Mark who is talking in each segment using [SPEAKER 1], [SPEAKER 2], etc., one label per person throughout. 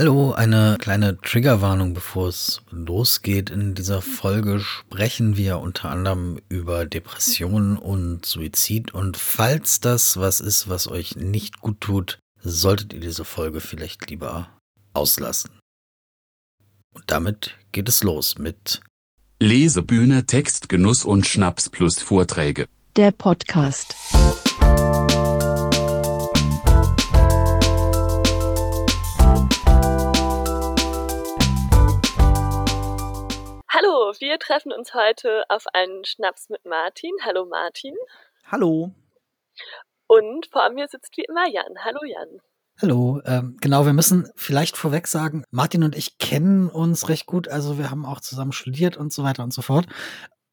[SPEAKER 1] Hallo, eine kleine Triggerwarnung, bevor es losgeht. In dieser Folge sprechen wir unter anderem über Depressionen und Suizid. Und falls das was ist, was euch nicht gut tut, solltet ihr diese Folge vielleicht lieber auslassen. Und damit geht es los mit
[SPEAKER 2] Lesebühne, Textgenuss und Schnaps plus Vorträge.
[SPEAKER 3] Der Podcast.
[SPEAKER 4] Wir treffen uns heute auf einen Schnaps mit Martin. Hallo Martin.
[SPEAKER 5] Hallo.
[SPEAKER 4] Und vor mir sitzt wie immer Jan. Hallo Jan.
[SPEAKER 1] Hallo, ähm, genau, wir müssen vielleicht vorweg sagen, Martin und ich kennen uns recht gut, also wir haben auch zusammen studiert und so weiter und so fort.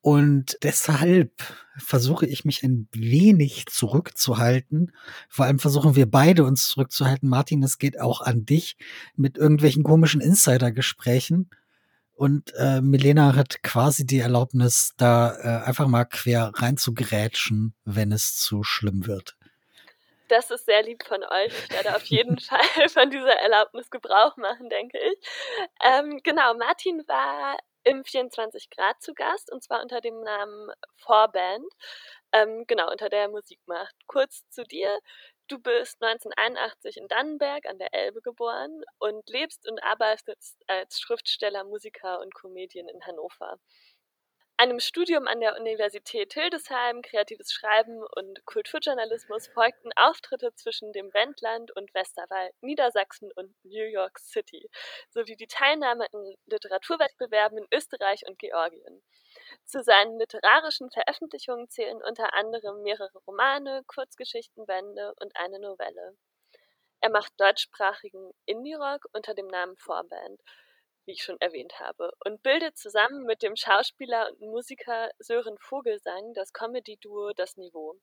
[SPEAKER 1] Und deshalb versuche ich mich ein wenig zurückzuhalten. Vor allem versuchen wir beide uns zurückzuhalten. Martin, es geht auch an dich mit irgendwelchen komischen Insider-Gesprächen. Und äh, Milena hat quasi die Erlaubnis, da äh, einfach mal quer rein zu grätschen, wenn es zu schlimm wird.
[SPEAKER 4] Das ist sehr lieb von euch. Ich werde auf jeden Fall von dieser Erlaubnis Gebrauch machen, denke ich. Ähm, genau, Martin war im 24 Grad zu Gast und zwar unter dem Namen Vorband, ähm, genau, unter der er Musik macht. Kurz zu dir. Du bist 1981 in Dannenberg an der Elbe geboren und lebst und arbeitest als Schriftsteller, Musiker und Comedian in Hannover. Einem Studium an der Universität Hildesheim, kreatives Schreiben und Kulturjournalismus folgten Auftritte zwischen dem Wendland und Westerwald, Niedersachsen und New York City, sowie die Teilnahme in Literaturwettbewerben in Österreich und Georgien. Zu seinen literarischen Veröffentlichungen zählen unter anderem mehrere Romane, Kurzgeschichtenbände und eine Novelle. Er macht deutschsprachigen Indie-Rock unter dem Namen Vorband wie ich schon erwähnt habe, und bildet zusammen mit dem Schauspieler und Musiker Sören Vogelsang das Comedy-Duo Das Niveau.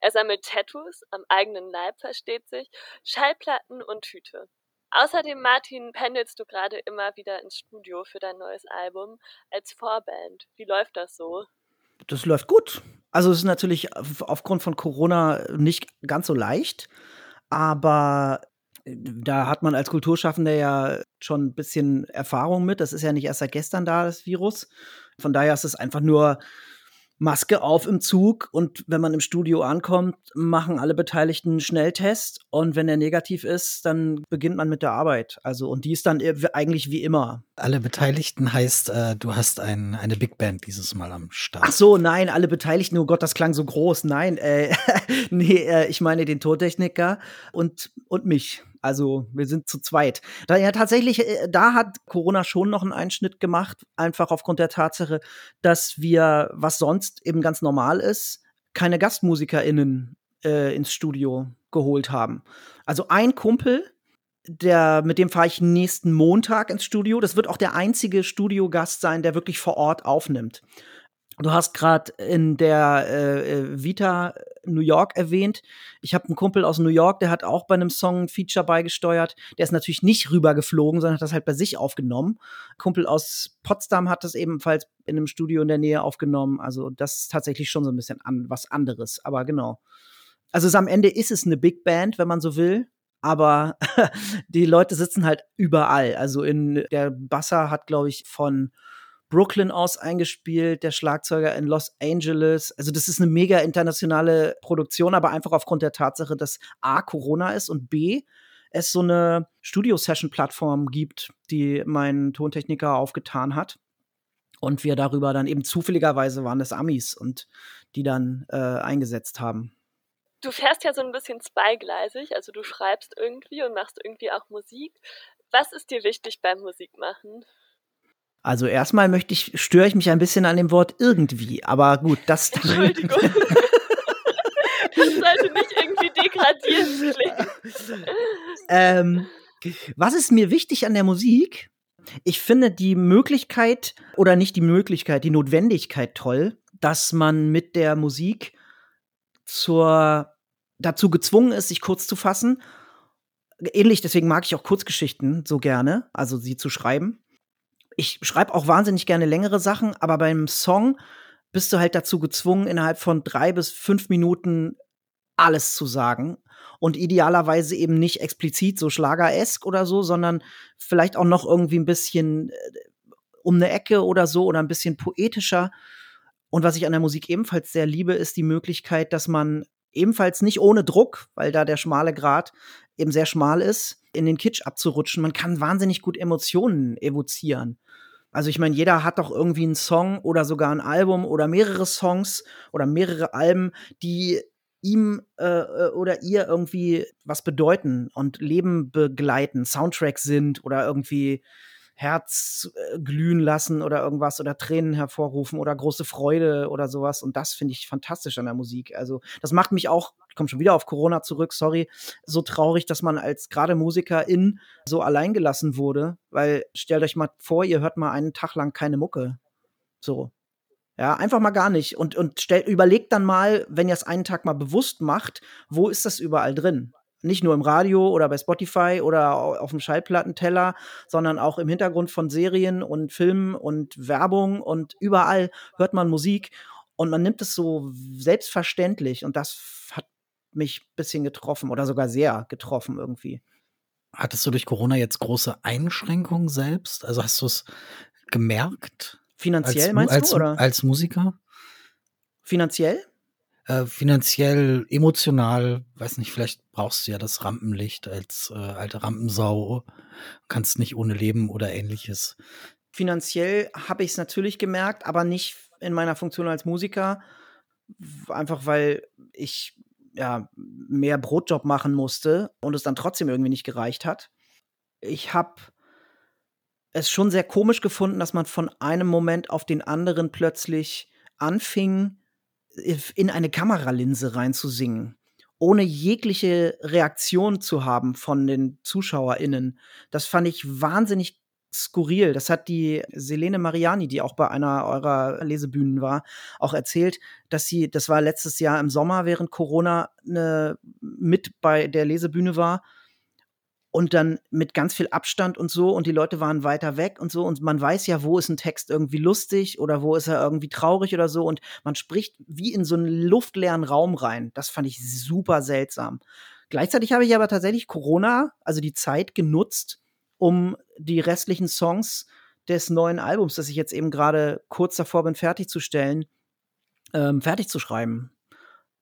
[SPEAKER 4] Er sammelt Tattoos, am eigenen Leib versteht sich, Schallplatten und Hüte. Außerdem, Martin, pendelst du gerade immer wieder ins Studio für dein neues Album als Vorband. Wie läuft das so?
[SPEAKER 5] Das läuft gut. Also es ist natürlich aufgrund von Corona nicht ganz so leicht, aber da hat man als Kulturschaffender ja schon ein bisschen Erfahrung mit. Das ist ja nicht erst seit gestern da, das Virus. Von daher ist es einfach nur Maske auf im Zug und wenn man im Studio ankommt, machen alle Beteiligten einen Schnelltest und wenn der negativ ist, dann beginnt man mit der Arbeit. Also und die ist dann eigentlich wie immer.
[SPEAKER 1] Alle Beteiligten heißt, äh, du hast ein, eine Big Band dieses Mal am Start.
[SPEAKER 5] Ach so, nein, alle Beteiligten, oh Gott, das klang so groß. Nein, äh, nee, äh, ich meine den Tontechniker und, und mich. Also wir sind zu zweit. Da ja tatsächlich, äh, da hat Corona schon noch einen Einschnitt gemacht, einfach aufgrund der Tatsache, dass wir, was sonst eben ganz normal ist, keine GastmusikerInnen äh, ins Studio geholt haben. Also ein Kumpel, der, mit dem fahre ich nächsten Montag ins Studio. Das wird auch der einzige Studiogast sein, der wirklich vor Ort aufnimmt. Du hast gerade in der äh, äh, Vita New York erwähnt. Ich habe einen Kumpel aus New York, der hat auch bei einem Song ein Feature beigesteuert. Der ist natürlich nicht rübergeflogen, sondern hat das halt bei sich aufgenommen. Ein Kumpel aus Potsdam hat das ebenfalls in einem Studio in der Nähe aufgenommen. Also das ist tatsächlich schon so ein bisschen an, was anderes. Aber genau. Also am Ende ist es eine Big Band, wenn man so will. Aber die Leute sitzen halt überall. Also in der Basser hat, glaube ich, von Brooklyn aus eingespielt, der Schlagzeuger in Los Angeles. Also das ist eine mega internationale Produktion, aber einfach aufgrund der Tatsache, dass A, Corona ist und B, es so eine Studio-Session-Plattform gibt, die mein Tontechniker aufgetan hat. Und wir darüber dann eben zufälligerweise waren das Amis und die dann äh, eingesetzt haben.
[SPEAKER 4] Du fährst ja so ein bisschen zweigleisig, also du schreibst irgendwie und machst irgendwie auch Musik. Was ist dir wichtig beim Musikmachen?
[SPEAKER 5] Also erstmal möchte ich, störe ich mich ein bisschen an dem Wort irgendwie, aber gut, das.
[SPEAKER 4] Entschuldigung. das sollte nicht irgendwie degradierend klingen.
[SPEAKER 5] ähm, was ist mir wichtig an der Musik? Ich finde die Möglichkeit oder nicht die Möglichkeit, die Notwendigkeit toll, dass man mit der Musik zur dazu gezwungen ist, sich kurz zu fassen. Ähnlich, deswegen mag ich auch Kurzgeschichten so gerne, also sie zu schreiben ich schreibe auch wahnsinnig gerne längere Sachen, aber beim Song bist du halt dazu gezwungen, innerhalb von drei bis fünf Minuten alles zu sagen. und idealerweise eben nicht explizit so schlageresk oder so, sondern vielleicht auch noch irgendwie ein bisschen äh, um eine Ecke oder so oder ein bisschen poetischer. Und was ich an der Musik ebenfalls sehr liebe, ist die Möglichkeit, dass man ebenfalls nicht ohne Druck, weil da der schmale Grat eben sehr schmal ist, in den Kitsch abzurutschen. Man kann wahnsinnig gut Emotionen evozieren. Also ich meine, jeder hat doch irgendwie einen Song oder sogar ein Album oder mehrere Songs oder mehrere Alben, die ihm äh, äh, oder ihr irgendwie was bedeuten und Leben begleiten, Soundtracks sind oder irgendwie Herz äh, glühen lassen oder irgendwas oder Tränen hervorrufen oder große Freude oder sowas. Und das finde ich fantastisch an der Musik. Also das macht mich auch, ich komme schon wieder auf Corona zurück, sorry, so traurig, dass man als gerade Musikerin so alleingelassen wurde. Weil stellt euch mal vor, ihr hört mal einen Tag lang keine Mucke. So. Ja, einfach mal gar nicht. Und, und stellt, überlegt dann mal, wenn ihr es einen Tag mal bewusst macht, wo ist das überall drin? Nicht nur im Radio oder bei Spotify oder auf dem Schallplattenteller, sondern auch im Hintergrund von Serien und Filmen und Werbung und überall hört man Musik und man nimmt es so selbstverständlich und das hat mich ein bisschen getroffen oder sogar sehr getroffen irgendwie.
[SPEAKER 1] Hattest du durch Corona jetzt große Einschränkungen selbst? Also hast du es gemerkt?
[SPEAKER 5] Finanziell
[SPEAKER 1] als,
[SPEAKER 5] meinst
[SPEAKER 1] als,
[SPEAKER 5] du? Oder?
[SPEAKER 1] Als Musiker?
[SPEAKER 5] Finanziell?
[SPEAKER 1] Äh, finanziell, emotional, weiß nicht, vielleicht brauchst du ja das Rampenlicht als äh, alte Rampensau, kannst nicht ohne leben oder ähnliches.
[SPEAKER 5] Finanziell habe ich es natürlich gemerkt, aber nicht in meiner Funktion als Musiker, einfach weil ich ja mehr Brotjob machen musste und es dann trotzdem irgendwie nicht gereicht hat. Ich habe es schon sehr komisch gefunden, dass man von einem Moment auf den anderen plötzlich anfing, in eine Kameralinse reinzusingen, ohne jegliche Reaktion zu haben von den ZuschauerInnen. Das fand ich wahnsinnig skurril. Das hat die Selene Mariani, die auch bei einer eurer Lesebühnen war, auch erzählt, dass sie, das war letztes Jahr im Sommer während Corona, ne, mit bei der Lesebühne war und dann mit ganz viel Abstand und so und die Leute waren weiter weg und so und man weiß ja, wo ist ein Text irgendwie lustig oder wo ist er irgendwie traurig oder so und man spricht wie in so einen luftleeren Raum rein. Das fand ich super seltsam. Gleichzeitig habe ich aber tatsächlich Corona, also die Zeit genutzt, um die restlichen Songs des neuen Albums, das ich jetzt eben gerade kurz davor bin fertigzustellen, ähm, fertig zu schreiben.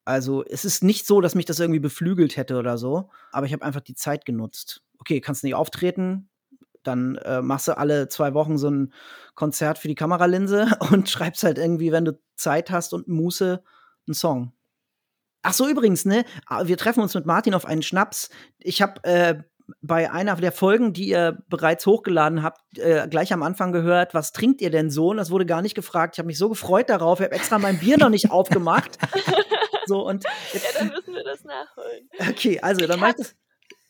[SPEAKER 5] Also es ist nicht so, dass mich das irgendwie beflügelt hätte oder so, aber ich habe einfach die Zeit genutzt. Okay, kannst nicht auftreten, dann äh, machst du alle zwei Wochen so ein Konzert für die Kameralinse und schreibst halt irgendwie, wenn du Zeit hast und Muße, einen Song. Ach so, übrigens, ne? Ah, wir treffen uns mit Martin auf einen Schnaps. Ich habe äh, bei einer der Folgen, die ihr bereits hochgeladen habt, äh, gleich am Anfang gehört, was trinkt ihr denn so? Und das wurde gar nicht gefragt. Ich habe mich so gefreut darauf. Ich habe extra mein Bier noch nicht aufgemacht. So, und
[SPEAKER 4] jetzt, ja, dann müssen wir das nachholen.
[SPEAKER 5] Okay, also dann mach ich das.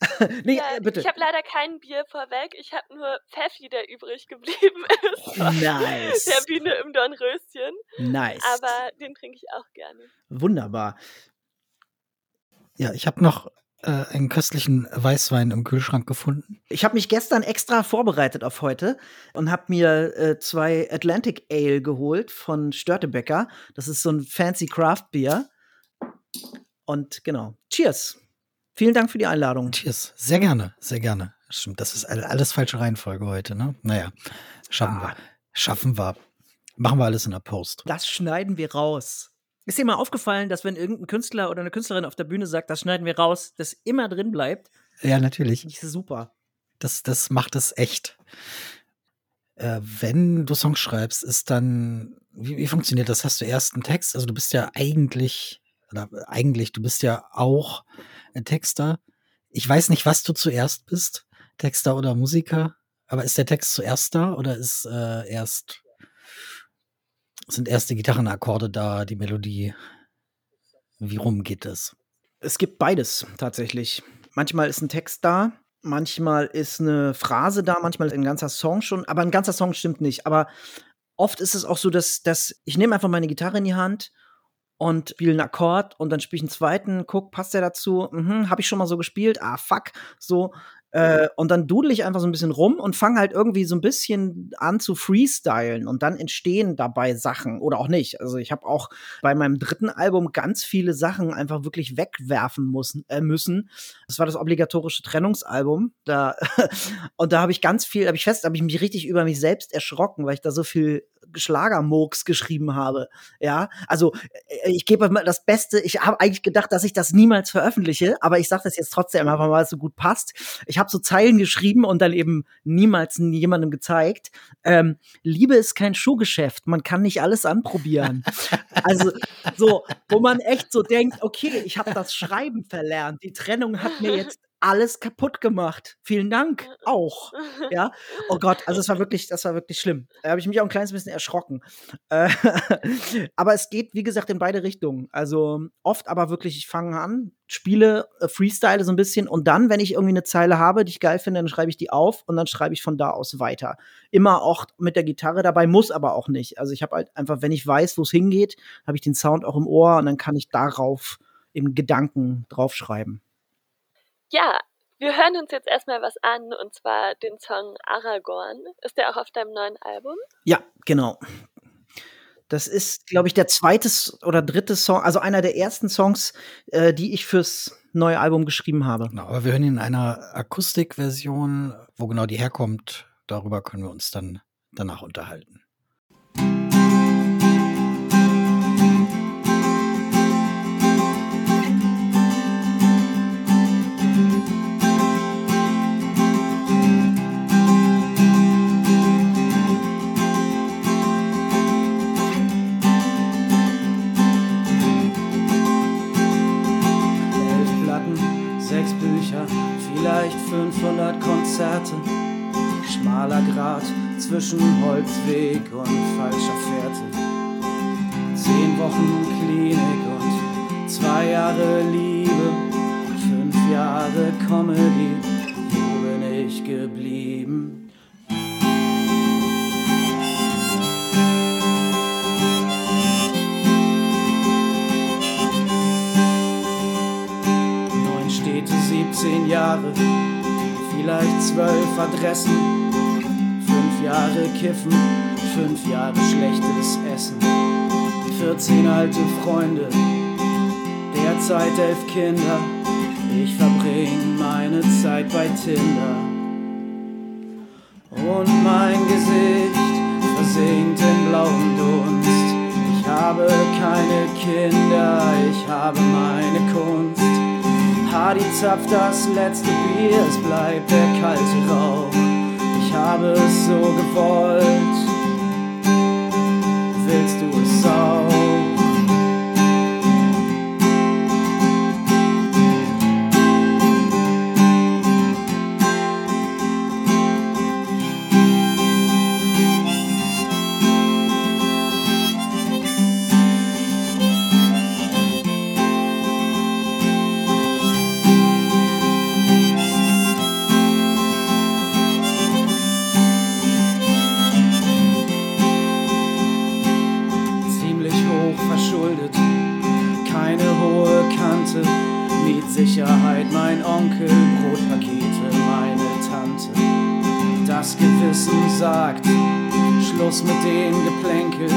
[SPEAKER 5] nee,
[SPEAKER 4] ja,
[SPEAKER 5] äh, bitte.
[SPEAKER 4] Ich habe leider kein Bier vorweg. Ich habe nur Pfeffi, der übrig geblieben ist.
[SPEAKER 5] Nice.
[SPEAKER 4] Der Biene im Dornröschen.
[SPEAKER 5] Nice.
[SPEAKER 4] Aber den trinke ich auch gerne.
[SPEAKER 5] Wunderbar.
[SPEAKER 1] Ja, ich habe noch äh, einen köstlichen Weißwein im Kühlschrank gefunden.
[SPEAKER 5] Ich habe mich gestern extra vorbereitet auf heute und habe mir äh, zwei Atlantic Ale geholt von Störtebecker. Das ist so ein fancy Craft Beer. Und genau. Cheers. Vielen Dank für die Einladung.
[SPEAKER 1] Cheers. Sehr gerne, sehr gerne. Stimmt, das ist alles falsche Reihenfolge heute, ne? Naja, schaffen ah. wir. Schaffen wir. Machen wir alles in der Post.
[SPEAKER 5] Das schneiden wir raus. Ist dir mal aufgefallen, dass wenn irgendein Künstler oder eine Künstlerin auf der Bühne sagt, das schneiden wir raus, das immer drin bleibt?
[SPEAKER 1] Ja, natürlich.
[SPEAKER 5] Das ist super.
[SPEAKER 1] Das, das macht es echt. Äh, wenn du Songs schreibst, ist dann, wie, wie funktioniert das? Hast du erst einen Text? Also du bist ja eigentlich oder eigentlich, du bist ja auch ein Texter. Ich weiß nicht, was du zuerst bist, Texter oder Musiker, aber ist der Text zuerst da oder ist äh, erst sind erst die Gitarrenakkorde da, die Melodie? Wie rum geht es?
[SPEAKER 5] Es gibt beides tatsächlich. Manchmal ist ein Text da, manchmal ist eine Phrase da, manchmal ist ein ganzer Song schon, aber ein ganzer Song stimmt nicht. Aber oft ist es auch so, dass, dass ich nehme einfach meine Gitarre in die Hand und spiele einen Akkord und dann spiele ich einen zweiten, guck, passt der dazu? Mhm, habe ich schon mal so gespielt? Ah, fuck. So, Äh, und dann dudel ich einfach so ein bisschen rum und fange halt irgendwie so ein bisschen an zu freestylen und dann entstehen dabei Sachen oder auch nicht. Also ich habe auch bei meinem dritten Album ganz viele Sachen einfach wirklich wegwerfen müssen. Äh, müssen. Das war das obligatorische Trennungsalbum. Da und da habe ich ganz viel, habe ich fest, habe ich mich richtig über mich selbst erschrocken, weil ich da so viel Schlagermurks geschrieben habe. Ja, also äh, ich gebe mal das Beste. Ich habe eigentlich gedacht, dass ich das niemals veröffentliche, aber ich sage das jetzt trotzdem einfach mal, weil es so gut passt. Ich habe so Zeilen geschrieben und dann eben niemals jemandem gezeigt. Ähm, Liebe ist kein Schuhgeschäft. Man kann nicht alles anprobieren. also so, wo man echt so denkt, okay, ich habe das Schreiben verlernt. Die Trennung hat mir jetzt alles kaputt gemacht. Vielen Dank auch. Ja. Oh Gott, also es war wirklich, das war wirklich schlimm. Da habe ich mich auch ein kleines bisschen erschrocken. Äh, aber es geht, wie gesagt, in beide Richtungen. Also oft aber wirklich, ich fange an, spiele, äh, freestyle so ein bisschen und dann, wenn ich irgendwie eine Zeile habe, die ich geil finde, dann schreibe ich die auf und dann schreibe ich von da aus weiter. Immer auch mit der Gitarre dabei, muss aber auch nicht. Also ich habe halt einfach, wenn ich weiß, wo es hingeht, habe ich den Sound auch im Ohr und dann kann ich darauf im Gedanken draufschreiben.
[SPEAKER 4] Ja, wir hören uns jetzt erstmal was an und zwar den Song Aragorn. Ist der auch auf deinem neuen Album?
[SPEAKER 5] Ja, genau. Das ist, glaube ich, der zweite oder dritte Song, also einer der ersten Songs, äh, die ich fürs neue Album geschrieben habe.
[SPEAKER 1] Genau, aber wir hören ihn in einer Akustikversion, wo genau die herkommt. Darüber können wir uns dann danach unterhalten.
[SPEAKER 3] 500 Konzerte. Schmaler Grat zwischen Holzweg und falscher Fährte. Zehn Wochen Klinik und zwei Jahre Liebe. Fünf Jahre Comedy, zwölf Adressen, fünf Jahre Kiffen, fünf Jahre schlechtes Essen, 14 alte Freunde, derzeit elf Kinder, ich verbring meine Zeit bei Tinder. Und mein Gesicht versinkt in blauem Dunst. Ich habe keine Kinder, ich habe meine Kunst. Hardy zapft das letzte Bier, es bleibt der kalte Rauch. Habe es so gewollt, willst du es auch? Gewissen sagt, Schluss mit dem Geplänkel,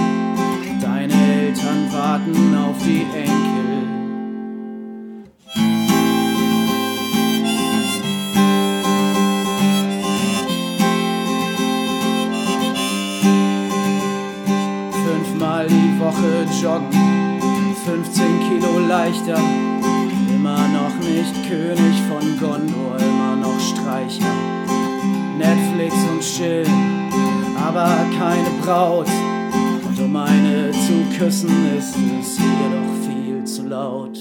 [SPEAKER 3] deine Eltern warten auf die Enkel. Fünfmal die Woche joggen, 15 Kilo leichter, immer noch nicht König von Gondor, immer noch Streicher. Netflix schön, aber keine Braut. Und um eine zu küssen, ist es hier doch viel zu laut.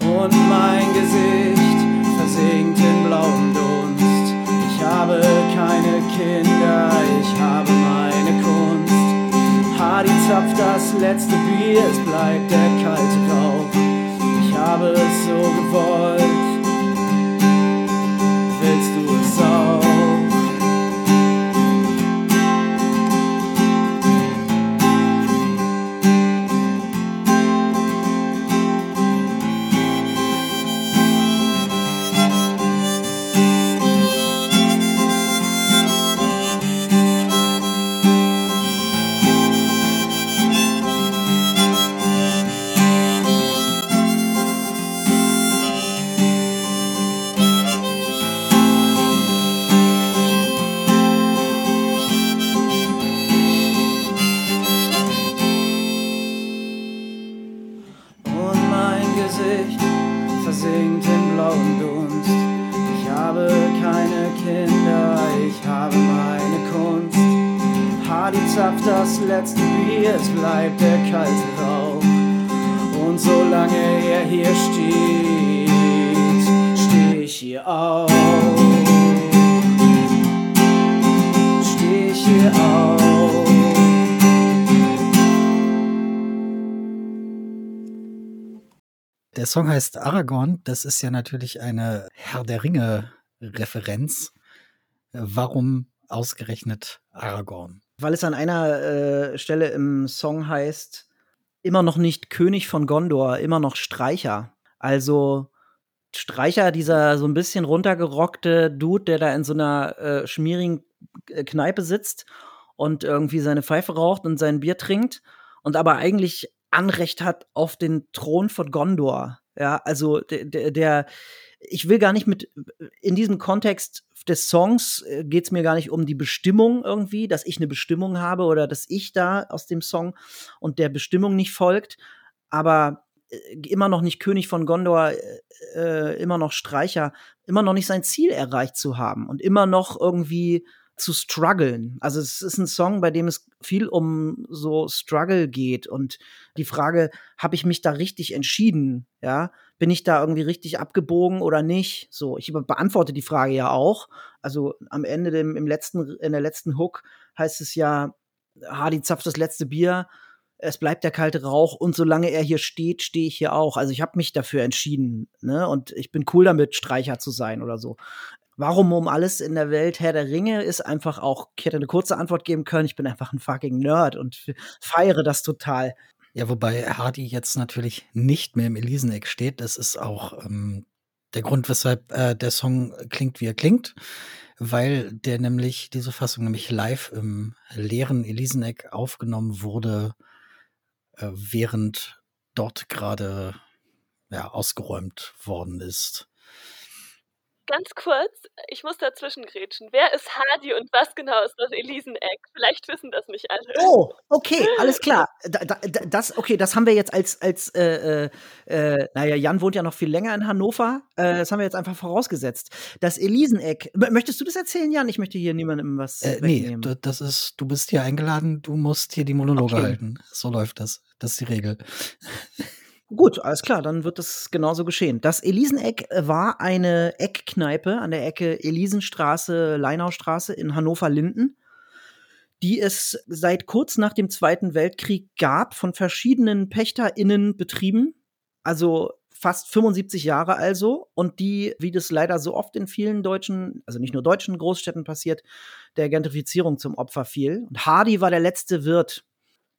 [SPEAKER 3] Und mein Gesicht versinkt in blauem Dunst. Ich habe keine Kinder, ich habe meine Kunst. Hardy zapft das letzte Bier, es bleibt der kalte Rauch. Ich habe es so gewollt. Das letzte Bier, es bleibt der kalte Rauch. Und solange er hier steht, steh ich hier auch. Steh ich hier auch.
[SPEAKER 1] Der Song heißt Aragorn. Das ist ja natürlich eine Herr der Ringe-Referenz. Warum ausgerechnet Aragorn?
[SPEAKER 5] Weil es an einer äh, Stelle im Song heißt, immer noch nicht König von Gondor, immer noch Streicher. Also Streicher, dieser so ein bisschen runtergerockte Dude, der da in so einer äh, schmierigen äh, Kneipe sitzt und irgendwie seine Pfeife raucht und sein Bier trinkt und aber eigentlich Anrecht hat auf den Thron von Gondor. Ja, also der, der ich will gar nicht mit in diesem Kontext des Songs äh, geht es mir gar nicht um die Bestimmung irgendwie, dass ich eine Bestimmung habe oder dass ich da aus dem Song und der Bestimmung nicht folgt, aber äh, immer noch nicht König von Gondor, äh, äh, immer noch Streicher, immer noch nicht sein Ziel erreicht zu haben und immer noch irgendwie zu strugglen. Also es ist ein Song, bei dem es viel um so Struggle geht und die Frage, habe ich mich da richtig entschieden? Ja, bin ich da irgendwie richtig abgebogen oder nicht? So, ich beantworte die Frage ja auch. Also am Ende dem, im letzten, in der letzten Hook heißt es ja, Hardy zapft das letzte Bier, es bleibt der kalte Rauch und solange er hier steht, stehe ich hier auch. Also ich habe mich dafür entschieden, ne? Und ich bin cool damit, Streicher zu sein oder so. Warum um alles in der Welt Herr der Ringe ist einfach auch, ich hätte eine kurze Antwort geben können, ich bin einfach ein fucking Nerd und feiere das total.
[SPEAKER 1] Ja, wobei Hardy jetzt natürlich nicht mehr im Eliseneck steht. Das ist auch ähm, der Grund, weshalb äh, der Song klingt, wie er klingt, weil der nämlich, diese Fassung nämlich live im leeren Eliseneck aufgenommen wurde, äh, während dort gerade ja, ausgeräumt worden ist.
[SPEAKER 4] Ganz kurz, ich muss dazwischen grätschen. Wer ist Hardy und was genau ist das Eliseneck? Vielleicht wissen das nicht alle.
[SPEAKER 5] Oh, okay, alles klar. Da, da, das, okay, das haben wir jetzt als, als äh, äh, äh, naja, Jan wohnt ja noch viel länger in Hannover. Äh, das haben wir jetzt einfach vorausgesetzt. Das Eliseneck, möchtest du das erzählen, Jan? Ich möchte hier niemandem was
[SPEAKER 1] äh, wegnehmen. Nee, das ist, du bist hier eingeladen, du musst hier die Monologe okay. halten. So läuft das. Das ist die Regel.
[SPEAKER 5] Gut, alles klar, dann wird das genauso geschehen. Das Eliseneck war eine Eckkneipe an der Ecke Elisenstraße, Leinaustraße in Hannover-Linden, die es seit kurz nach dem Zweiten Weltkrieg gab, von verschiedenen PächterInnen betrieben. Also fast 75 Jahre also und die, wie das leider so oft in vielen deutschen, also nicht nur deutschen Großstädten passiert, der Gentrifizierung zum Opfer fiel. Und Hardy war der letzte Wirt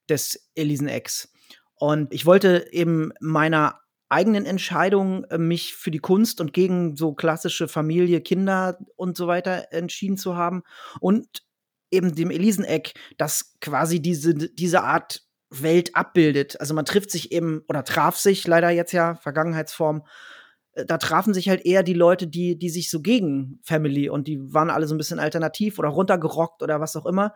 [SPEAKER 5] des Elisenecks. Und ich wollte eben meiner eigenen Entscheidung, äh, mich für die Kunst und gegen so klassische Familie, Kinder und so weiter entschieden zu haben. Und eben dem Eliseneck, das quasi diese, diese Art Welt abbildet. Also man trifft sich eben oder traf sich leider jetzt ja, Vergangenheitsform, äh, da trafen sich halt eher die Leute, die, die sich so gegen Family und die waren alle so ein bisschen alternativ oder runtergerockt oder was auch immer.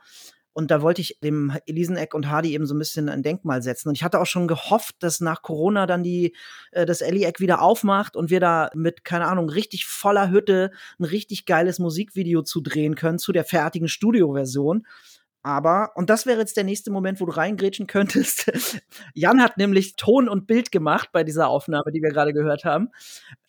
[SPEAKER 5] Und da wollte ich dem Eliseneck und Hardy eben so ein bisschen ein Denkmal setzen. Und ich hatte auch schon gehofft, dass nach Corona dann die, äh, das Ellie-Eck wieder aufmacht und wir da mit, keine Ahnung, richtig voller Hütte ein richtig geiles Musikvideo zu drehen können zu der fertigen Studioversion. Aber, und das wäre jetzt der nächste Moment, wo du reingrätschen könntest. Jan hat nämlich Ton und Bild gemacht bei dieser Aufnahme, die wir gerade gehört haben.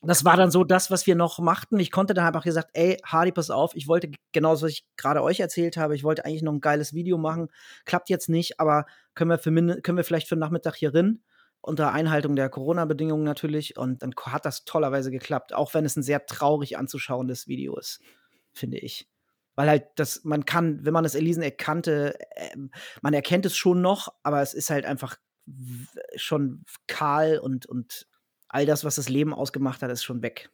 [SPEAKER 5] Das war dann so das, was wir noch machten. Ich konnte dann einfach gesagt, ey, Hardy, pass auf, ich wollte genau das, was ich gerade euch erzählt habe. Ich wollte eigentlich noch ein geiles Video machen. Klappt jetzt nicht, aber können wir, für, können wir vielleicht für den Nachmittag hier rein? Unter Einhaltung der Corona-Bedingungen natürlich. Und dann hat das tollerweise geklappt, auch wenn es ein sehr traurig anzuschauendes Video ist, finde ich. Weil halt das, man kann, wenn man das Eliseneck kannte, äh, man erkennt es schon noch, aber es ist halt einfach schon kahl und, und all das, was das Leben ausgemacht hat, ist schon weg.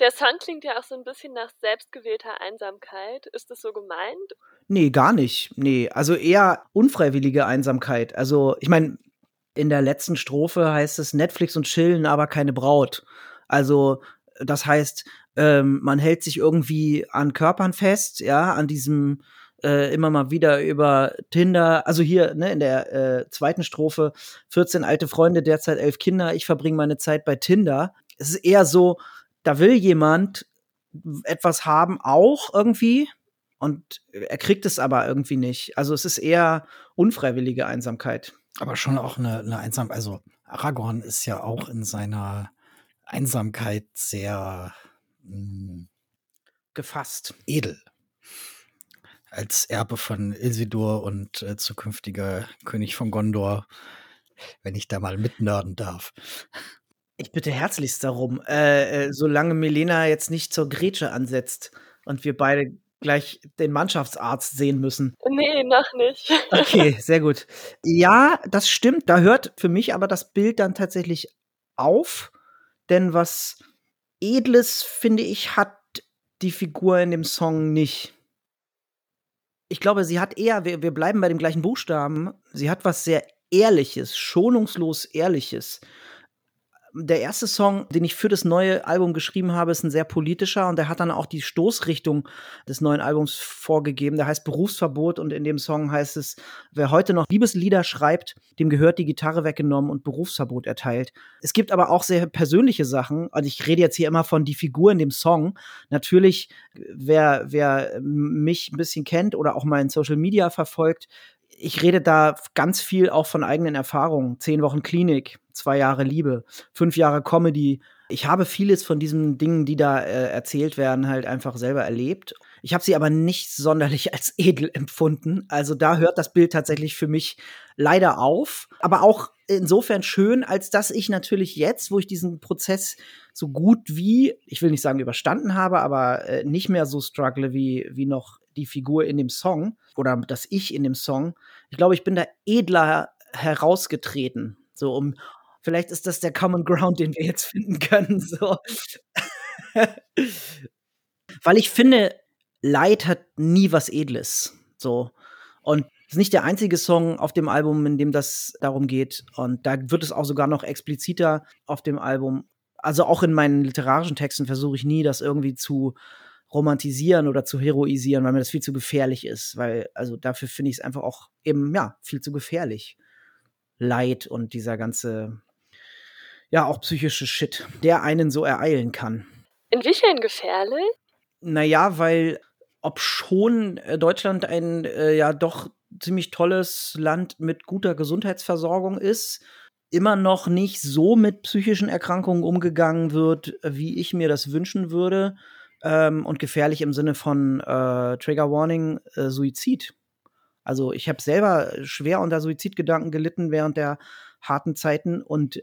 [SPEAKER 4] Der Song klingt ja auch so ein bisschen nach selbstgewählter Einsamkeit. Ist das so gemeint?
[SPEAKER 5] Nee, gar nicht. Nee, also eher unfreiwillige Einsamkeit. Also, ich meine, in der letzten Strophe heißt es Netflix und chillen, aber keine Braut. Also, das heißt, ähm, man hält sich irgendwie an Körpern fest, ja, an diesem äh, immer mal wieder über Tinder, also hier ne, in der äh, zweiten Strophe, 14 alte Freunde, derzeit elf Kinder, ich verbringe meine Zeit bei Tinder. Es ist eher so, da will jemand etwas haben, auch irgendwie, Und er kriegt es aber irgendwie nicht. Also es ist eher unfreiwillige Einsamkeit.
[SPEAKER 1] Aber schon auch eine, eine Einsamkeit. Also Aragorn ist ja auch in seiner Einsamkeit sehr mh, hm,
[SPEAKER 5] gefasst.
[SPEAKER 1] Edel. Als Erbe von Isildur und äh, zukünftiger König von Gondor, wenn ich da mal mitnörden darf.
[SPEAKER 5] Ich bitte herzlichst darum, äh, äh, solange Milena jetzt nicht zur Grätsche ansetzt und wir beide gleich den Mannschaftsarzt sehen müssen.
[SPEAKER 4] Nee, noch nicht.
[SPEAKER 5] Okay, sehr gut. Ja, das stimmt. Da hört für mich aber das Bild dann tatsächlich auf. Denn was Edles, finde ich, hat die Figur in dem Song nicht. Ich glaube, sie hat eher, wir, wir bleiben bei dem gleichen Buchstaben, sie hat was sehr Ehrliches, schonungslos Ehrliches der erste Song, den ich für das neue Album geschrieben habe, ist ein sehr politischer und der hat dann auch die Stoßrichtung des neuen Albums vorgegeben. Der heißt Berufsverbot und in dem Song heißt es, wer heute noch Liebeslieder schreibt, dem gehört die Gitarre weggenommen und Berufsverbot erteilt. Es gibt aber auch sehr persönliche Sachen. Also ich rede jetzt hier immer von die Figur in dem Song. Natürlich, wer, wer mich ein bisschen kennt oder auch meinen Social Media verfolgt, ich rede da ganz viel auch von eigenen Erfahrungen. Zehn Wochen Klinik, zwei Jahre Liebe, fünf Jahre Comedy. Ich habe vieles von diesen Dingen, die da äh, erzählt werden, halt einfach selber erlebt. Ich habe sie aber nicht sonderlich als edel empfunden. Also da hört das Bild tatsächlich für mich leider auf. Aber auch insofern schön, als dass ich natürlich jetzt, wo ich diesen Prozess so gut wie, ich will nicht sagen überstanden habe, aber äh, nicht mehr so struggle wie, wie noch die Figur in dem Song oder das Ich in dem Song. Ich glaube, ich bin da edler herausgetreten. So um, Vielleicht ist das der Common Ground, den wir jetzt finden können. So. Weil ich finde, Leid hat nie was Edles. So. Und es ist nicht der einzige Song auf dem Album, in dem das darum geht. Und da wird es auch sogar noch expliziter auf dem Album. Also auch in meinen literarischen Texten versuche ich nie, das irgendwie zu romantisieren oder zu heroisieren, weil mir das viel zu gefährlich ist. Weil, also dafür finde ich es einfach auch eben, ja, viel zu gefährlich. Leid und dieser ganze ja auch psychische Shit, der einen so ereilen kann.
[SPEAKER 4] Inwiefern gefährlich?
[SPEAKER 5] Naja, weil ob schon äh, Deutschland ein äh, ja doch ziemlich tolles Land mit guter Gesundheitsversorgung ist, immer noch nicht so mit psychischen Erkrankungen umgegangen wird, wie ich mir das wünschen würde. Ähm, und gefährlich im Sinne von äh, Trigger Warning, äh, Suizid. Also ich habe selber schwer unter Suizidgedanken gelitten während der harten Zeiten und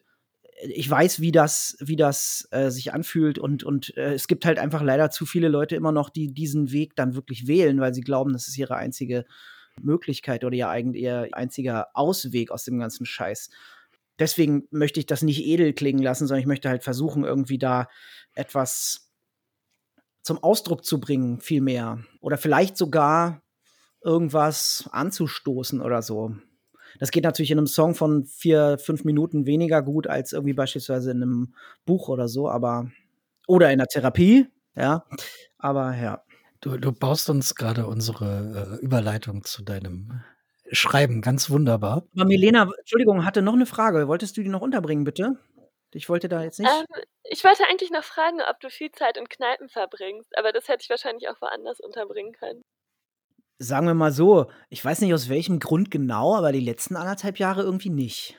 [SPEAKER 5] ich weiß, wie das, wie das äh, sich anfühlt und, und äh, es gibt halt einfach leider zu viele Leute immer noch, die diesen Weg dann wirklich wählen, weil sie glauben, das ist ihre einzige Möglichkeit oder ihr, eigentlich ihr einziger Ausweg aus dem ganzen Scheiß. Deswegen möchte ich das nicht edel klingen lassen, sondern ich möchte halt versuchen, irgendwie da etwas zum Ausdruck zu bringen, viel mehr. Oder vielleicht sogar irgendwas anzustoßen oder so. Das geht natürlich in einem Song von vier, fünf Minuten weniger gut als irgendwie beispielsweise in einem Buch oder so, aber oder in der Therapie, ja. Aber ja.
[SPEAKER 1] Du, du baust uns gerade unsere äh, Überleitung zu deinem Schreiben ganz wunderbar.
[SPEAKER 5] Aber Milena, Entschuldigung, hatte noch eine Frage. Wolltest du die noch unterbringen, bitte? Ich wollte da jetzt nicht.
[SPEAKER 4] Ähm, ich wollte eigentlich noch fragen, ob du viel Zeit in Kneipen verbringst, aber das hätte ich wahrscheinlich auch woanders unterbringen können
[SPEAKER 5] sagen wir mal so, ich weiß nicht aus welchem Grund genau, aber die letzten anderthalb Jahre irgendwie nicht.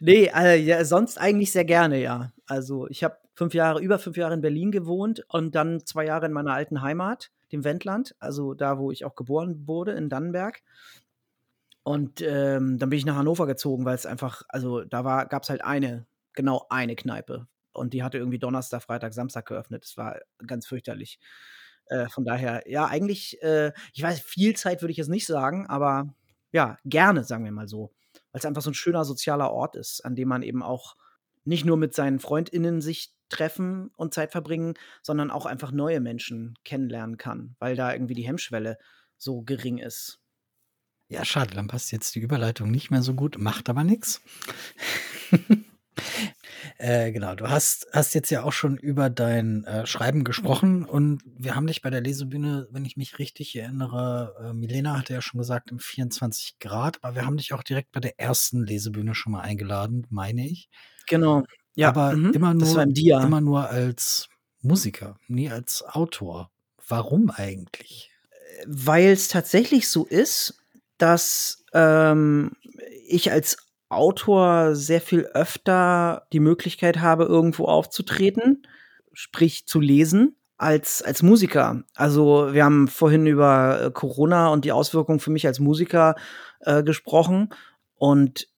[SPEAKER 5] Nee, äh, ja, sonst eigentlich sehr gerne, ja. Also ich habe fünf Jahre, über fünf Jahre in Berlin gewohnt und dann zwei Jahre in meiner alten Heimat, dem Wendland, also da, wo ich auch geboren wurde, in Dannenberg. Und ähm, dann bin ich nach Hannover gezogen, weil es einfach, also da gab es halt eine, genau eine Kneipe. Und die hatte irgendwie Donnerstag, Freitag, Samstag geöffnet. Das war ganz fürchterlich. Äh, von daher, ja, eigentlich, äh, ich weiß, viel Zeit würde ich jetzt nicht sagen, aber ja, gerne, sagen wir mal so. Weil es einfach so ein schöner sozialer Ort ist, an dem man eben auch nicht nur mit seinen FreundInnen sich treffen und Zeit verbringen, sondern auch einfach neue Menschen kennenlernen kann, weil da irgendwie die Hemmschwelle so gering ist.
[SPEAKER 1] Ja, schade, dann passt jetzt die Überleitung nicht mehr so gut, macht aber nichts. Äh, genau, du hast, hast jetzt ja auch schon über dein äh, Schreiben gesprochen und wir haben dich bei der Lesebühne, wenn ich mich richtig erinnere, äh, Milena hatte ja schon gesagt, im 24 Grad, aber wir haben dich auch direkt bei der ersten Lesebühne schon mal eingeladen, meine ich.
[SPEAKER 5] Genau.
[SPEAKER 1] Ja, aber mhm. immer, nur, immer nur als Musiker, nie als Autor. Warum eigentlich?
[SPEAKER 5] weil es tatsächlich so ist, dass ähm, ich als Autor sehr viel öfter die Möglichkeit habe, irgendwo aufzutreten, sprich zu lesen, als, als Musiker. Also wir haben vorhin über äh, Corona und die Auswirkungen für mich als Musiker äh, gesprochen. Und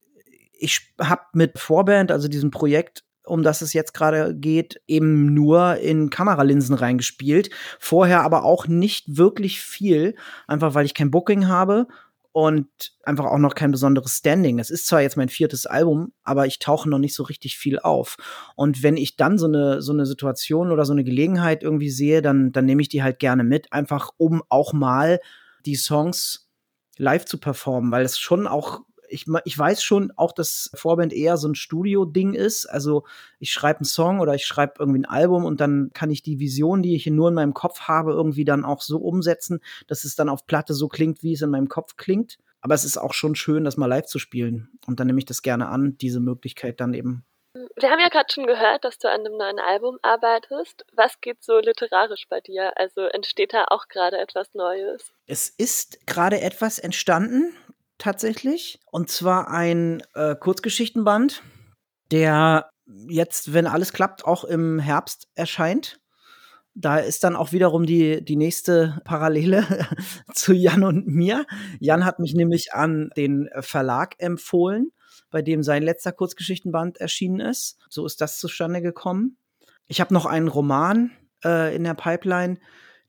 [SPEAKER 5] ich habe mit Vorband, also diesem Projekt, um das es jetzt gerade geht, eben nur in Kameralinsen reingespielt. Vorher aber auch nicht wirklich viel, einfach weil ich kein Booking habe und einfach auch noch kein besonderes Standing. Es ist zwar jetzt mein viertes Album, aber ich tauche noch nicht so richtig viel auf. Und wenn ich dann so eine, so eine Situation oder so eine Gelegenheit irgendwie sehe, dann, dann nehme ich die halt gerne mit, einfach um auch mal die Songs live zu performen, weil es schon auch ich, ich weiß schon auch, dass Vorband eher so ein Studio-Ding ist. Also ich schreibe einen Song oder ich schreibe irgendwie ein Album und dann kann ich die Vision, die ich hier nur in meinem Kopf habe, irgendwie dann auch so umsetzen, dass es dann auf Platte so klingt, wie es in meinem Kopf klingt. Aber es ist auch schon schön, das mal live zu spielen. Und dann nehme ich das gerne an, diese Möglichkeit dann eben.
[SPEAKER 4] Wir haben ja gerade schon gehört, dass du an einem neuen Album arbeitest. Was geht so literarisch bei dir? Also entsteht da auch gerade etwas Neues?
[SPEAKER 5] Es ist gerade etwas entstanden tatsächlich. Und zwar ein äh, Kurzgeschichtenband, der jetzt, wenn alles klappt, auch im Herbst erscheint. Da ist dann auch wiederum die, die nächste Parallele zu Jan und mir. Jan hat mich nämlich an den Verlag empfohlen, bei dem sein letzter Kurzgeschichtenband erschienen ist. So ist das zustande gekommen. Ich habe noch einen Roman äh, in der Pipeline,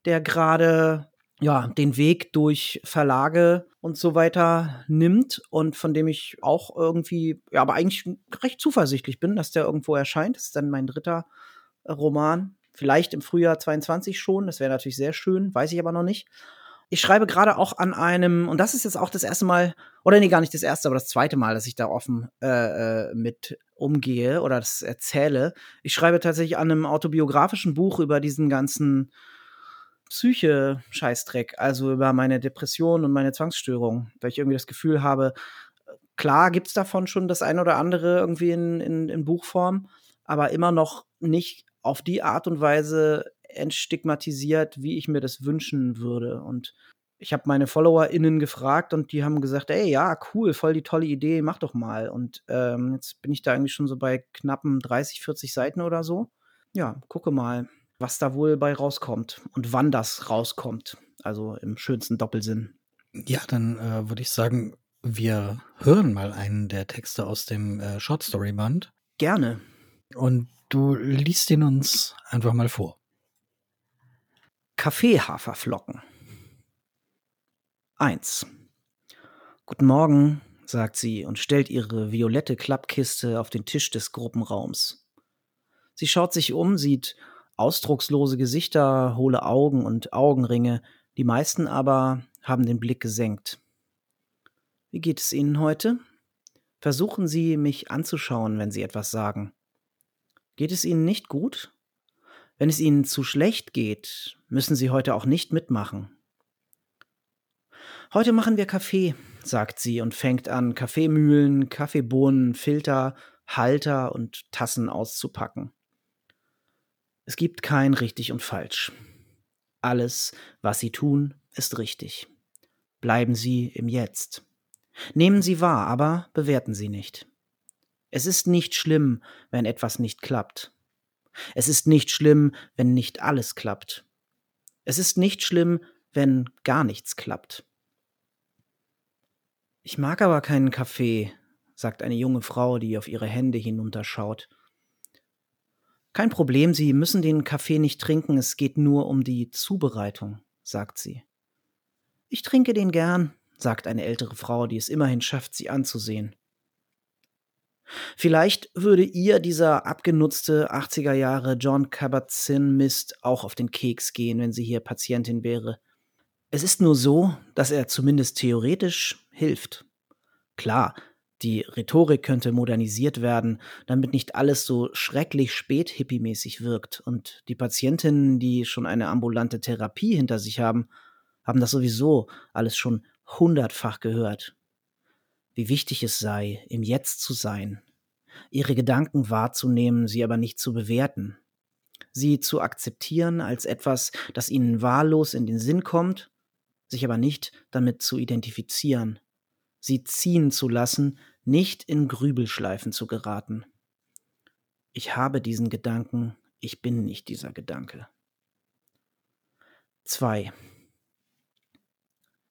[SPEAKER 5] der gerade ja, den Weg durch Verlage und so weiter nimmt und von dem ich auch irgendwie, ja, aber eigentlich recht zuversichtlich bin, dass der irgendwo erscheint. Das ist dann mein dritter äh, Roman. Vielleicht im Frühjahr 22 schon. Das wäre natürlich sehr schön, weiß ich aber noch nicht. Ich schreibe gerade auch an einem, und das ist jetzt auch das erste Mal, oder nee, gar nicht das erste, aber das zweite Mal, dass ich da offen äh, äh mit umgehe oder das erzähle. Ich schreibe tatsächlich an einem autobiografischen Buch über diesen ganzen Psyche-Scheißdreck, also über meine Depression und meine Zwangsstörung, weil ich irgendwie das Gefühl habe, klar gibt es davon schon das ein oder andere irgendwie in, in, in Buchform, aber immer noch nicht auf die Art und Weise entstigmatisiert, wie ich mir das wünschen würde. Und ich habe meine FollowerInnen gefragt und die haben gesagt, ey, ja, cool, voll die tolle Idee, mach doch mal. Und ähm, jetzt bin ich da eigentlich schon so bei knappen 30, 40 Seiten oder so. Ja, gucke mal was da wohl bei rauskommt und wann das rauskommt. Also im schönsten Doppelsinn.
[SPEAKER 1] Ja, dann äh, würde ich sagen, wir hören mal einen der Texte aus dem äh, Short Story Band.
[SPEAKER 5] Gerne.
[SPEAKER 1] Und du liest ihn uns einfach mal vor.
[SPEAKER 5] Kaffeehaferflocken. 1. Guten Morgen, sagt sie und stellt ihre violette Klappkiste auf den Tisch des Gruppenraums. Sie schaut sich um, sieht ausdruckslose Gesichter, hohle Augen und Augenringe, die meisten aber haben den Blick gesenkt. Wie geht es Ihnen heute? Versuchen Sie, mich anzuschauen, wenn Sie etwas sagen. Geht es Ihnen nicht gut? Wenn es Ihnen zu schlecht geht, müssen Sie heute auch nicht mitmachen. Heute machen wir Kaffee, sagt sie und fängt an, Kaffeemühlen, Kaffeebohnen, Filter, Halter und Tassen auszupacken. Es gibt kein richtig und falsch. Alles, was Sie tun, ist richtig. Bleiben Sie im Jetzt. Nehmen Sie wahr, aber bewerten Sie nicht. Es ist nicht schlimm, wenn etwas nicht klappt. Es ist nicht schlimm, wenn nicht alles klappt. Es ist nicht schlimm, wenn gar nichts klappt. Ich mag aber keinen Kaffee, sagt eine junge Frau, die auf ihre Hände hinunterschaut. Kein Problem, Sie müssen den Kaffee nicht trinken, es geht nur um die Zubereitung, sagt sie. Ich trinke den gern, sagt eine ältere Frau, die es immerhin schafft, sie anzusehen. Vielleicht würde ihr dieser abgenutzte 80er Jahre John Kabat-Zinn Mist auch auf den Keks gehen, wenn sie hier Patientin wäre. Es ist nur so, dass er zumindest theoretisch hilft. Klar, die Rhetorik könnte modernisiert werden, damit nicht alles so schrecklich spät hippiemäßig wirkt. Und die Patientinnen, die schon eine ambulante Therapie hinter sich haben, haben das sowieso alles schon hundertfach gehört. Wie wichtig es sei, im Jetzt zu sein, ihre Gedanken wahrzunehmen, sie aber nicht zu bewerten, sie zu akzeptieren als etwas, das ihnen wahllos in den Sinn kommt sich aber nicht damit zu identifizieren, sie ziehen zu lassen, nicht in Grübelschleifen zu geraten. Ich habe diesen Gedanken, ich bin nicht dieser Gedanke. 2.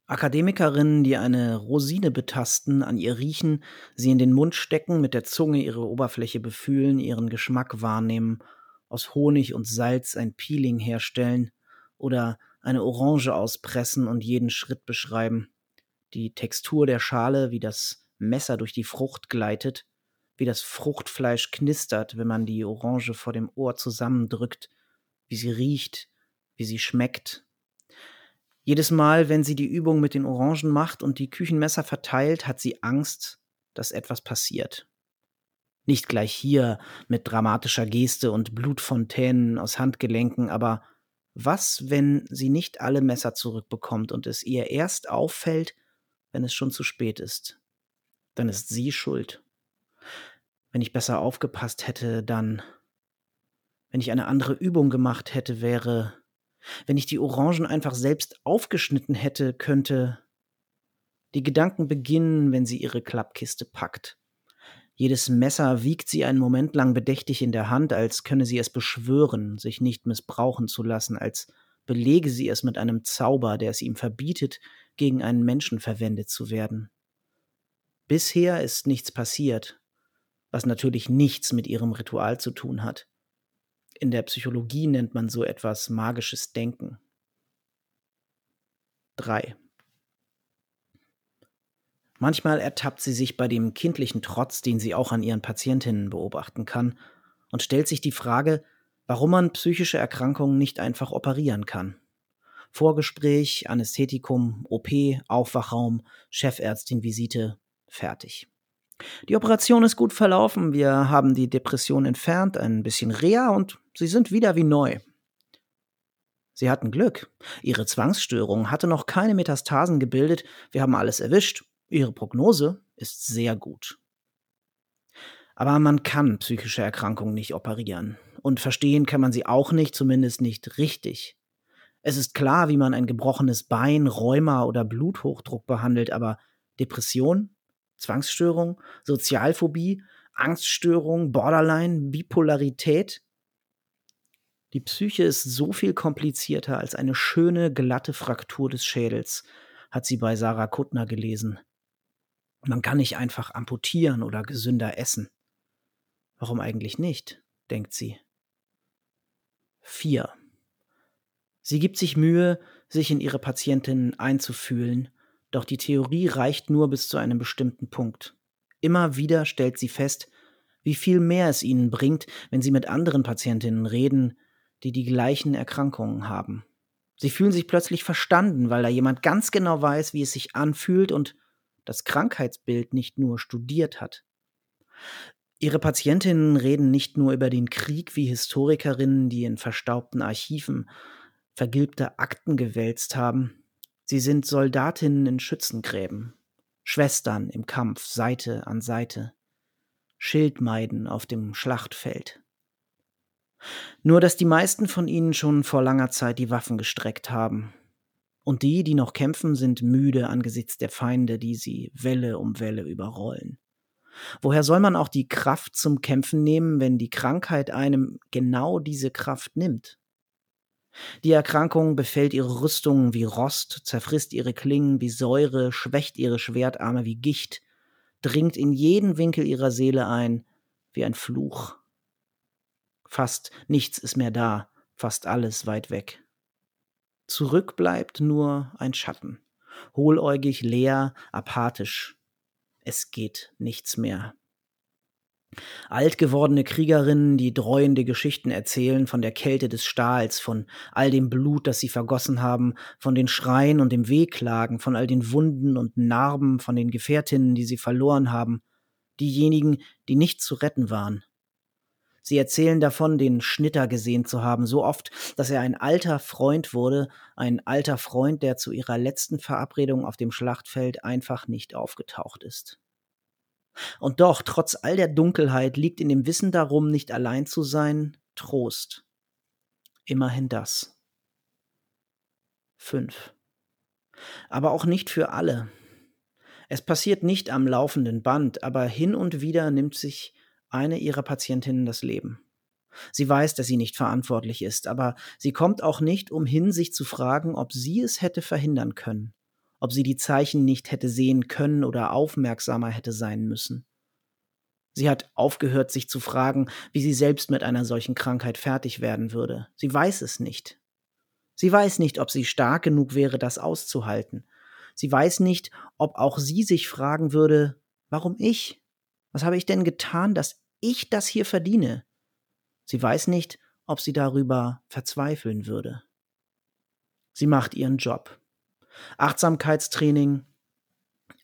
[SPEAKER 5] Akademikerinnen, die eine Rosine betasten, an ihr riechen, sie in den Mund stecken, mit der Zunge ihre Oberfläche befühlen, ihren Geschmack wahrnehmen, aus Honig und Salz ein Peeling herstellen oder eine Orange auspressen und jeden Schritt beschreiben, die Textur der Schale, wie das Messer durch die Frucht gleitet, wie das Fruchtfleisch knistert, wenn man die Orange vor dem Ohr zusammendrückt, wie sie riecht, wie sie schmeckt. Jedes Mal, wenn sie die Übung mit den Orangen macht und die Küchenmesser verteilt, hat sie Angst, dass etwas passiert. Nicht gleich hier mit dramatischer Geste und Blutfontänen aus Handgelenken, aber was, wenn sie nicht alle Messer zurückbekommt und es ihr erst auffällt, wenn es schon zu spät ist? Dann ist sie schuld. Wenn ich besser aufgepasst hätte, dann. Wenn ich eine andere Übung gemacht hätte, wäre. Wenn ich die Orangen einfach selbst aufgeschnitten hätte, könnte. Die Gedanken beginnen, wenn sie ihre Klappkiste packt. Jedes Messer wiegt sie einen Moment lang bedächtig in der Hand, als könne sie es beschwören, sich nicht missbrauchen zu lassen, als belege sie es mit einem Zauber, der es ihm verbietet, gegen einen Menschen verwendet zu werden. Bisher ist nichts passiert, was natürlich nichts mit ihrem Ritual zu tun hat. In der Psychologie nennt man so etwas magisches Denken. 3. Manchmal ertappt sie sich bei dem kindlichen Trotz, den sie auch an ihren Patientinnen beobachten kann, und stellt sich die Frage, warum man psychische Erkrankungen nicht einfach operieren kann. Vorgespräch, Anästhetikum, OP, Aufwachraum, Chefärztin-Visite, fertig. Die Operation ist gut verlaufen, wir haben die Depression entfernt, ein bisschen Reha und sie sind wieder wie neu. Sie hatten Glück. Ihre Zwangsstörung hatte noch keine Metastasen gebildet, wir haben alles erwischt Ihre Prognose ist sehr gut. Aber man kann psychische Erkrankungen nicht operieren. Und verstehen kann man sie auch nicht, zumindest nicht richtig. Es ist klar, wie man ein gebrochenes Bein, Rheuma oder Bluthochdruck behandelt, aber Depression, Zwangsstörung, Sozialphobie, Angststörung, Borderline, Bipolarität. Die Psyche ist so viel komplizierter als eine schöne, glatte Fraktur des Schädels, hat sie bei Sarah Kuttner gelesen. Man kann nicht einfach amputieren oder gesünder essen. Warum eigentlich nicht? denkt sie. 4. Sie gibt sich Mühe, sich in ihre Patientinnen einzufühlen, doch die Theorie reicht nur bis zu einem bestimmten Punkt. Immer wieder stellt sie fest, wie viel mehr es ihnen bringt, wenn sie mit anderen Patientinnen reden, die die gleichen Erkrankungen haben. Sie fühlen sich plötzlich verstanden, weil da jemand ganz genau weiß, wie es sich anfühlt und das Krankheitsbild nicht nur studiert hat. Ihre Patientinnen reden nicht nur über den Krieg wie Historikerinnen, die in verstaubten Archiven vergilbte Akten gewälzt haben. Sie sind Soldatinnen in Schützengräben, Schwestern im Kampf Seite an Seite, Schildmeiden auf dem Schlachtfeld. Nur dass die meisten von ihnen schon vor langer Zeit die Waffen gestreckt haben und die, die noch kämpfen, sind müde angesichts der Feinde, die sie Welle um Welle überrollen. Woher soll man auch die Kraft zum Kämpfen nehmen, wenn die Krankheit einem genau diese Kraft nimmt? Die Erkrankung befällt ihre Rüstungen wie Rost, zerfrisst ihre Klingen wie Säure, schwächt ihre Schwertarme wie Gicht, dringt in jeden Winkel ihrer Seele ein wie ein Fluch. Fast nichts ist mehr da, fast alles weit weg. Zurück bleibt nur ein Schatten, hohläugig, leer, apathisch. Es geht nichts mehr. Alt gewordene Kriegerinnen, die dreuende Geschichten erzählen von der Kälte des Stahls, von all dem Blut, das sie vergossen haben, von den Schreien und dem Wehklagen, von all den Wunden und Narben, von den Gefährtinnen, die sie verloren haben, diejenigen, die nicht zu retten waren. Sie erzählen davon, den Schnitter gesehen zu haben, so oft, dass er ein alter Freund wurde, ein alter Freund, der zu ihrer letzten Verabredung auf dem Schlachtfeld einfach nicht aufgetaucht ist. Und doch, trotz all der Dunkelheit, liegt in dem Wissen darum, nicht allein zu sein, Trost. Immerhin das. 5. Aber auch nicht für alle. Es passiert nicht am laufenden Band, aber hin und wieder nimmt sich eine ihrer Patientinnen das Leben. Sie weiß, dass sie nicht verantwortlich ist, aber sie kommt auch nicht umhin, sich zu fragen, ob sie es hätte verhindern können, ob sie die Zeichen nicht hätte sehen können oder aufmerksamer hätte sein müssen. Sie hat aufgehört, sich zu fragen, wie sie selbst mit einer solchen Krankheit fertig werden würde. Sie weiß es nicht. Sie weiß nicht, ob sie stark genug wäre, das auszuhalten. Sie weiß nicht, ob auch sie sich fragen würde, warum ich? Was habe ich denn getan, dass ich das hier verdiene? Sie weiß nicht, ob sie darüber verzweifeln würde. Sie macht ihren Job. Achtsamkeitstraining,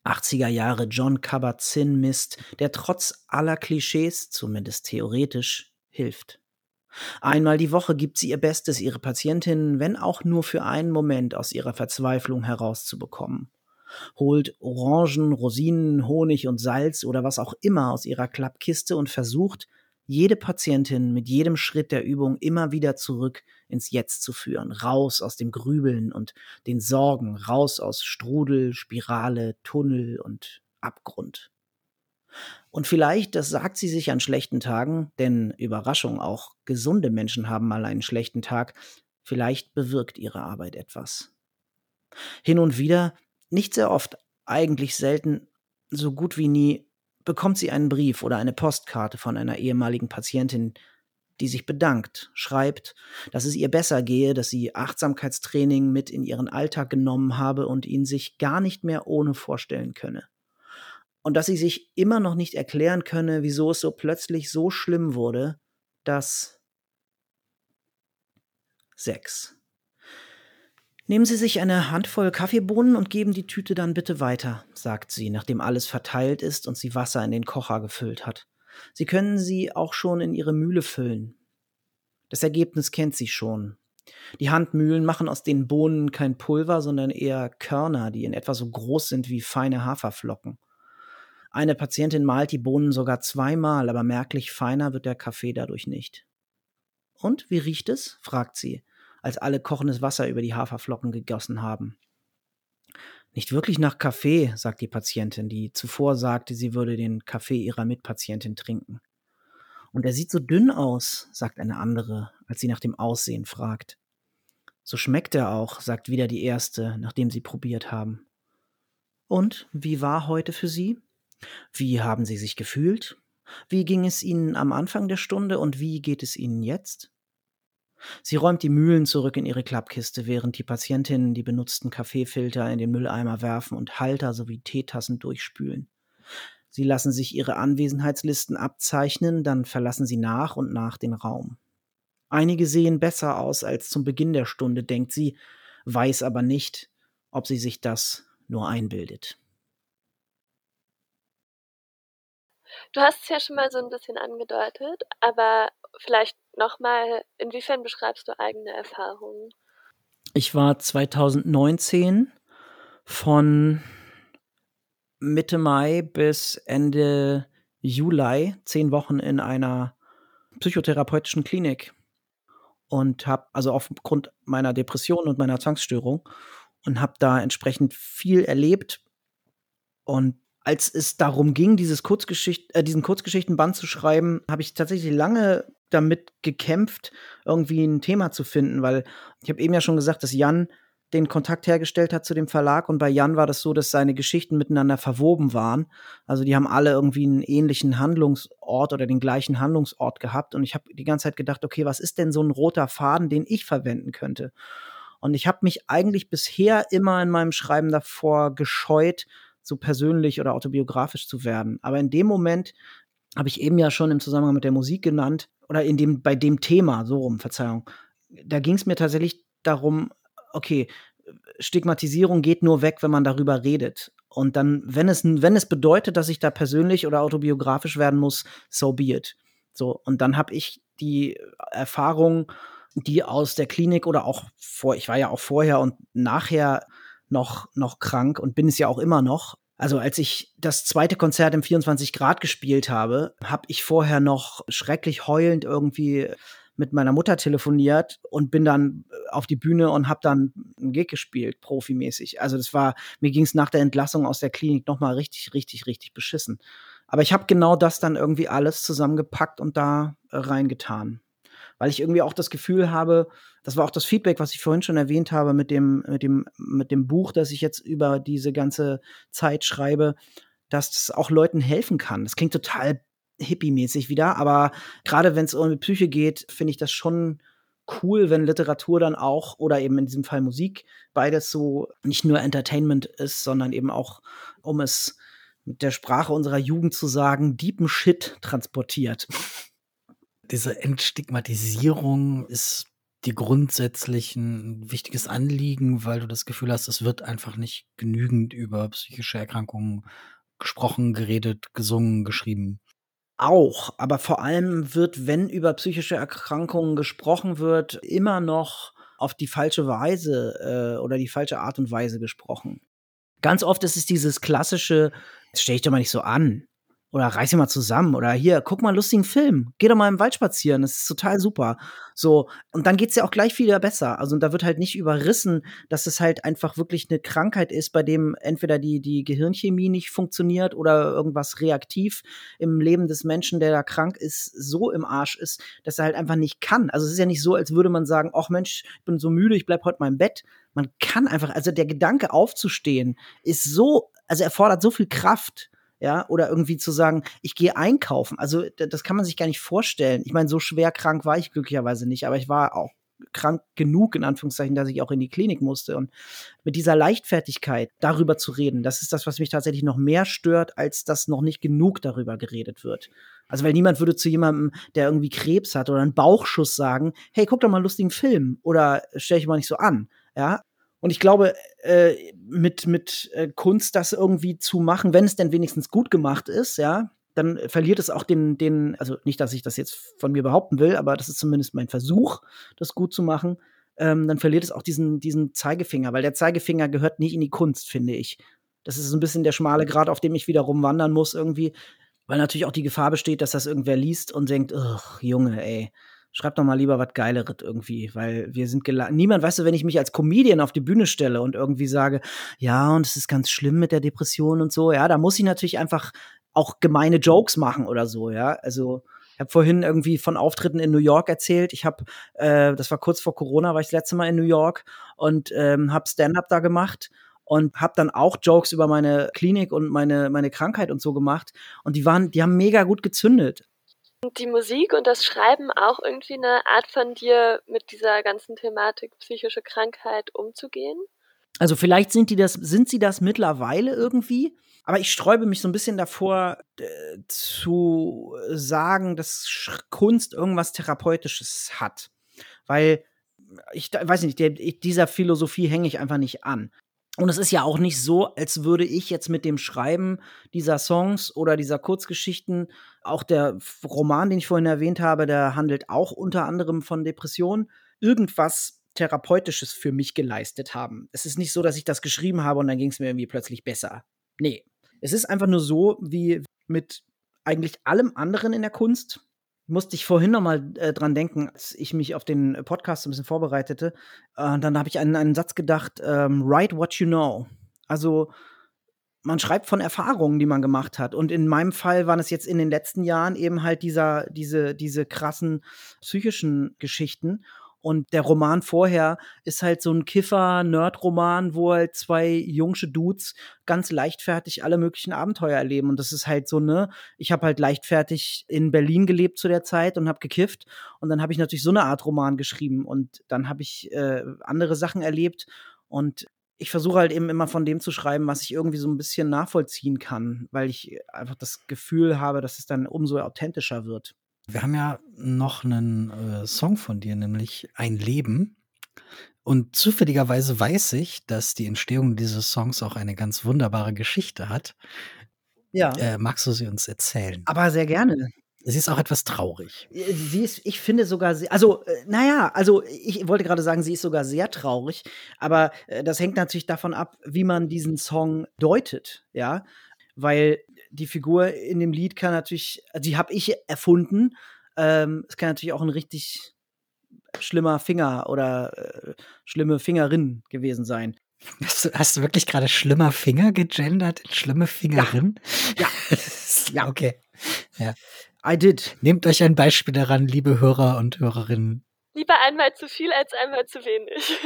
[SPEAKER 5] 80er Jahre John Kabat-Zinn Mist, der trotz aller Klischees, zumindest theoretisch, hilft. Einmal die Woche gibt sie ihr Bestes, ihre Patientinnen, wenn auch nur für einen Moment, aus ihrer Verzweiflung herauszubekommen. Holt Orangen, Rosinen, Honig und Salz oder was auch immer aus ihrer Klappkiste und versucht, jede Patientin mit jedem Schritt der Übung immer wieder zurück ins Jetzt zu führen, raus aus dem Grübeln und den Sorgen, raus aus Strudel, Spirale, Tunnel und Abgrund. Und vielleicht, das sagt sie sich an schlechten Tagen, denn Überraschung, auch gesunde Menschen haben mal einen schlechten Tag, vielleicht bewirkt ihre Arbeit etwas. Hin und wieder, nicht sehr oft, eigentlich selten, so gut wie nie, bekommt sie einen Brief oder eine Postkarte von einer ehemaligen Patientin, die sich bedankt, schreibt, dass es ihr besser gehe, dass sie Achtsamkeitstraining mit in ihren Alltag genommen habe und ihn sich gar nicht mehr ohne vorstellen könne. Und dass sie sich immer noch nicht erklären könne, wieso es so plötzlich so schlimm wurde, dass sechs. Nehmen Sie sich eine Handvoll Kaffeebohnen und geben die Tüte dann bitte weiter, sagt sie, nachdem alles verteilt ist und sie Wasser in den Kocher gefüllt hat. Sie können sie auch schon in Ihre Mühle füllen. Das Ergebnis kennt sie schon. Die Handmühlen machen aus den Bohnen kein Pulver, sondern eher Körner, die in etwa so groß sind wie feine Haferflocken. Eine Patientin malt die Bohnen sogar zweimal, aber merklich feiner wird der Kaffee dadurch nicht. Und wie riecht es? fragt sie als alle kochendes Wasser über die Haferflocken gegossen haben. Nicht wirklich nach Kaffee, sagt die Patientin, die zuvor sagte, sie würde den Kaffee ihrer Mitpatientin trinken. Und er sieht so dünn aus, sagt eine andere, als sie nach dem Aussehen fragt. So schmeckt er auch, sagt wieder die erste, nachdem sie probiert haben. Und wie war heute für Sie? Wie haben Sie sich gefühlt? Wie ging es Ihnen am Anfang der Stunde und wie geht es Ihnen jetzt? Sie räumt die Mühlen zurück in ihre Klappkiste, während die Patientinnen die benutzten Kaffeefilter in den Mülleimer werfen und Halter sowie Teetassen durchspülen. Sie lassen sich ihre Anwesenheitslisten abzeichnen, dann verlassen sie nach und nach den Raum. Einige sehen besser aus als zum Beginn der Stunde, denkt sie, weiß aber nicht, ob sie sich das nur einbildet.
[SPEAKER 4] Du hast es ja schon mal so ein bisschen angedeutet, aber vielleicht nochmal, inwiefern beschreibst du eigene Erfahrungen?
[SPEAKER 5] Ich war 2019 von Mitte Mai bis Ende Juli zehn Wochen in einer psychotherapeutischen Klinik und habe also aufgrund meiner Depression und meiner Zwangsstörung und habe da entsprechend viel erlebt und als es darum ging, dieses Kurzgeschicht äh, diesen Kurzgeschichtenband zu schreiben, habe ich tatsächlich lange damit gekämpft, irgendwie ein Thema zu finden, weil ich habe eben ja schon gesagt, dass Jan den Kontakt hergestellt hat zu dem Verlag und bei Jan war das so, dass seine Geschichten miteinander verwoben waren. Also die haben alle irgendwie einen ähnlichen Handlungsort oder den gleichen Handlungsort gehabt und ich habe die ganze Zeit gedacht, okay, was ist denn so ein roter Faden, den ich verwenden könnte? Und ich habe mich eigentlich bisher immer in meinem Schreiben davor gescheut, so persönlich oder autobiografisch zu werden. Aber in dem Moment habe ich eben ja schon im Zusammenhang mit der Musik genannt oder in dem bei dem Thema so rum, Verzeihung. Da ging es mir tatsächlich darum, okay, Stigmatisierung geht nur weg, wenn man darüber redet. Und dann, wenn es, wenn es bedeutet, dass ich da persönlich oder autobiografisch werden muss, so be it. So, und dann habe ich die Erfahrung, die aus der Klinik oder auch vor, ich war ja auch vorher und nachher noch, noch krank und bin es ja auch immer noch, also als ich das zweite Konzert im 24 Grad gespielt habe, habe ich vorher noch schrecklich heulend irgendwie mit meiner Mutter telefoniert und bin dann auf die Bühne und habe dann einen Gig gespielt, profimäßig. Also das war, mir ging es nach der Entlassung aus der Klinik nochmal richtig, richtig, richtig beschissen. Aber ich habe genau das dann irgendwie alles zusammengepackt und da äh, reingetan. Weil ich irgendwie auch das Gefühl habe, das war auch das Feedback, was ich vorhin schon erwähnt habe mit dem, mit dem, mit dem Buch, das ich jetzt über diese ganze Zeit schreibe, dass das auch Leuten helfen kann. Das klingt total hippie-mäßig wieder, aber gerade wenn es um die Psyche geht, finde ich das schon cool, wenn Literatur dann auch oder eben in diesem Fall Musik beides so nicht nur Entertainment ist, sondern eben auch, um es mit der Sprache unserer Jugend zu sagen, deepen Shit transportiert.
[SPEAKER 1] Diese Entstigmatisierung ist die grundsätzlich ein wichtiges Anliegen, weil du das Gefühl hast, es wird einfach nicht genügend über psychische Erkrankungen gesprochen, geredet, gesungen, geschrieben.
[SPEAKER 5] Auch, aber vor allem wird, wenn über psychische Erkrankungen gesprochen wird, immer noch auf die falsche Weise äh, oder die falsche Art und Weise gesprochen. Ganz oft ist es dieses klassische, jetzt stell ich doch mal nicht so an. Oder reiß dich mal zusammen. Oder hier, guck mal einen lustigen Film. Geh doch mal im Wald spazieren. Das ist total super. So. Und dann geht's ja auch gleich wieder besser. Also, da wird halt nicht überrissen, dass es halt einfach wirklich eine Krankheit ist, bei dem entweder die, die Gehirnchemie nicht funktioniert oder irgendwas reaktiv im Leben des Menschen, der da krank ist, so im Arsch ist, dass er halt einfach nicht kann. Also, es ist ja nicht so, als würde man sagen, ach Mensch, ich bin so müde, ich bleib heute mal im Bett. Man kann einfach, also der Gedanke aufzustehen ist so, also erfordert so viel Kraft ja, oder irgendwie zu sagen, ich gehe einkaufen. Also das kann man sich gar nicht vorstellen. Ich meine, so schwer krank war ich glücklicherweise nicht, aber ich war auch krank genug, in Anführungszeichen, dass ich auch in die Klinik musste. Und mit dieser Leichtfertigkeit darüber zu reden, das ist das, was mich tatsächlich noch mehr stört, als dass noch nicht genug darüber geredet wird. Also, weil niemand würde zu jemandem, der irgendwie Krebs hat oder einen Bauchschuss sagen, hey, guck doch mal einen lustigen Film oder stell dich mal nicht so an. Ja, und ich glaube, äh, mit, mit äh, Kunst das irgendwie zu machen, wenn es denn wenigstens gut gemacht ist, ja, dann verliert es auch den, den, also nicht, dass ich das jetzt von mir behaupten will, aber das ist zumindest mein Versuch, das gut zu machen, ähm, dann verliert es auch diesen, diesen Zeigefinger, weil der Zeigefinger gehört nicht in die Kunst, finde ich. Das ist so ein bisschen der schmale Grad, auf dem ich wieder rumwandern muss irgendwie, weil natürlich auch die Gefahr besteht, dass das irgendwer liest und denkt, ugh, Junge, ey, schreib doch mal lieber was Geileres irgendwie, weil wir sind geladen. Niemand, weißt du, wenn ich mich als Comedian auf die Bühne stelle und irgendwie sage, ja, und es ist ganz schlimm mit der Depression und so, ja, da muss ich natürlich einfach auch gemeine Jokes machen oder so, ja. Also ich habe vorhin irgendwie von Auftritten in New York erzählt. Ich habe, äh, das war kurz vor Corona, war ich das letzte Mal in New York und ähm, habe Stand-up da gemacht und habe dann auch Jokes über meine Klinik und meine meine Krankheit und so gemacht und die waren, die haben mega gut gezündet
[SPEAKER 4] die Musik und das Schreiben auch irgendwie eine Art von dir, mit dieser ganzen Thematik psychische Krankheit umzugehen?
[SPEAKER 5] Also vielleicht sind die das, sind sie das mittlerweile irgendwie, aber ich sträube mich so ein bisschen davor äh, zu sagen, dass Kunst irgendwas Therapeutisches hat. Weil ich weiß nicht, der, dieser Philosophie hänge ich einfach nicht an. Und es ist ja auch nicht so, als würde ich jetzt mit dem Schreiben dieser Songs oder dieser Kurzgeschichten, auch der Roman, den ich vorhin erwähnt habe, der handelt auch unter anderem von Depressionen, irgendwas Therapeutisches für mich geleistet haben. Es ist nicht so, dass ich das geschrieben habe und dann ging es mir irgendwie plötzlich besser. Nee. Es ist einfach nur so, wie mit eigentlich allem anderen in der Kunst, musste ich vorhin noch mal äh, dran denken, als ich mich auf den Podcast ein bisschen vorbereitete. Äh, dann habe ich an einen Satz gedacht: ähm, Write what you know. Also man schreibt von Erfahrungen, die man gemacht hat. Und in meinem Fall waren es jetzt in den letzten Jahren eben halt dieser, diese, diese krassen psychischen Geschichten. Und der Roman vorher ist halt so ein Kiffer-Nerd-Roman, wo halt zwei jungsche Dudes ganz leichtfertig alle möglichen Abenteuer erleben. Und das ist halt so, ne, ich habe halt leichtfertig in Berlin gelebt zu der Zeit und habe gekifft. Und dann habe ich natürlich so eine Art Roman geschrieben. Und dann habe ich äh, andere Sachen erlebt. Und ich versuche halt eben immer von dem zu schreiben, was ich irgendwie so ein bisschen nachvollziehen kann, weil ich einfach das Gefühl habe, dass es dann umso authentischer wird.
[SPEAKER 1] Wir haben ja noch einen äh, Song von dir, nämlich Ein Leben. Und zufälligerweise weiß ich, dass die Entstehung dieses Songs auch eine ganz wunderbare Geschichte hat.
[SPEAKER 5] Ja.
[SPEAKER 1] Äh, magst du sie uns erzählen?
[SPEAKER 5] Aber sehr gerne.
[SPEAKER 1] Sie ist auch etwas traurig.
[SPEAKER 5] Äh, sie ist, ich finde sogar, also, äh, naja, also ich wollte gerade sagen, sie ist sogar sehr traurig, aber äh, das hängt natürlich davon ab, wie man diesen Song deutet, ja weil die Figur in dem Lied kann natürlich, die habe ich erfunden. Ähm, es kann natürlich auch ein richtig schlimmer Finger oder äh, schlimme Fingerin gewesen sein.
[SPEAKER 1] Hast du, hast du wirklich gerade schlimmer Finger gegendert? Schlimme Fingerin?
[SPEAKER 5] Ja.
[SPEAKER 1] ja. Okay. Ja.
[SPEAKER 5] I did.
[SPEAKER 1] Nehmt euch ein Beispiel daran, liebe Hörer und Hörerinnen.
[SPEAKER 4] Lieber einmal zu viel als einmal zu wenig.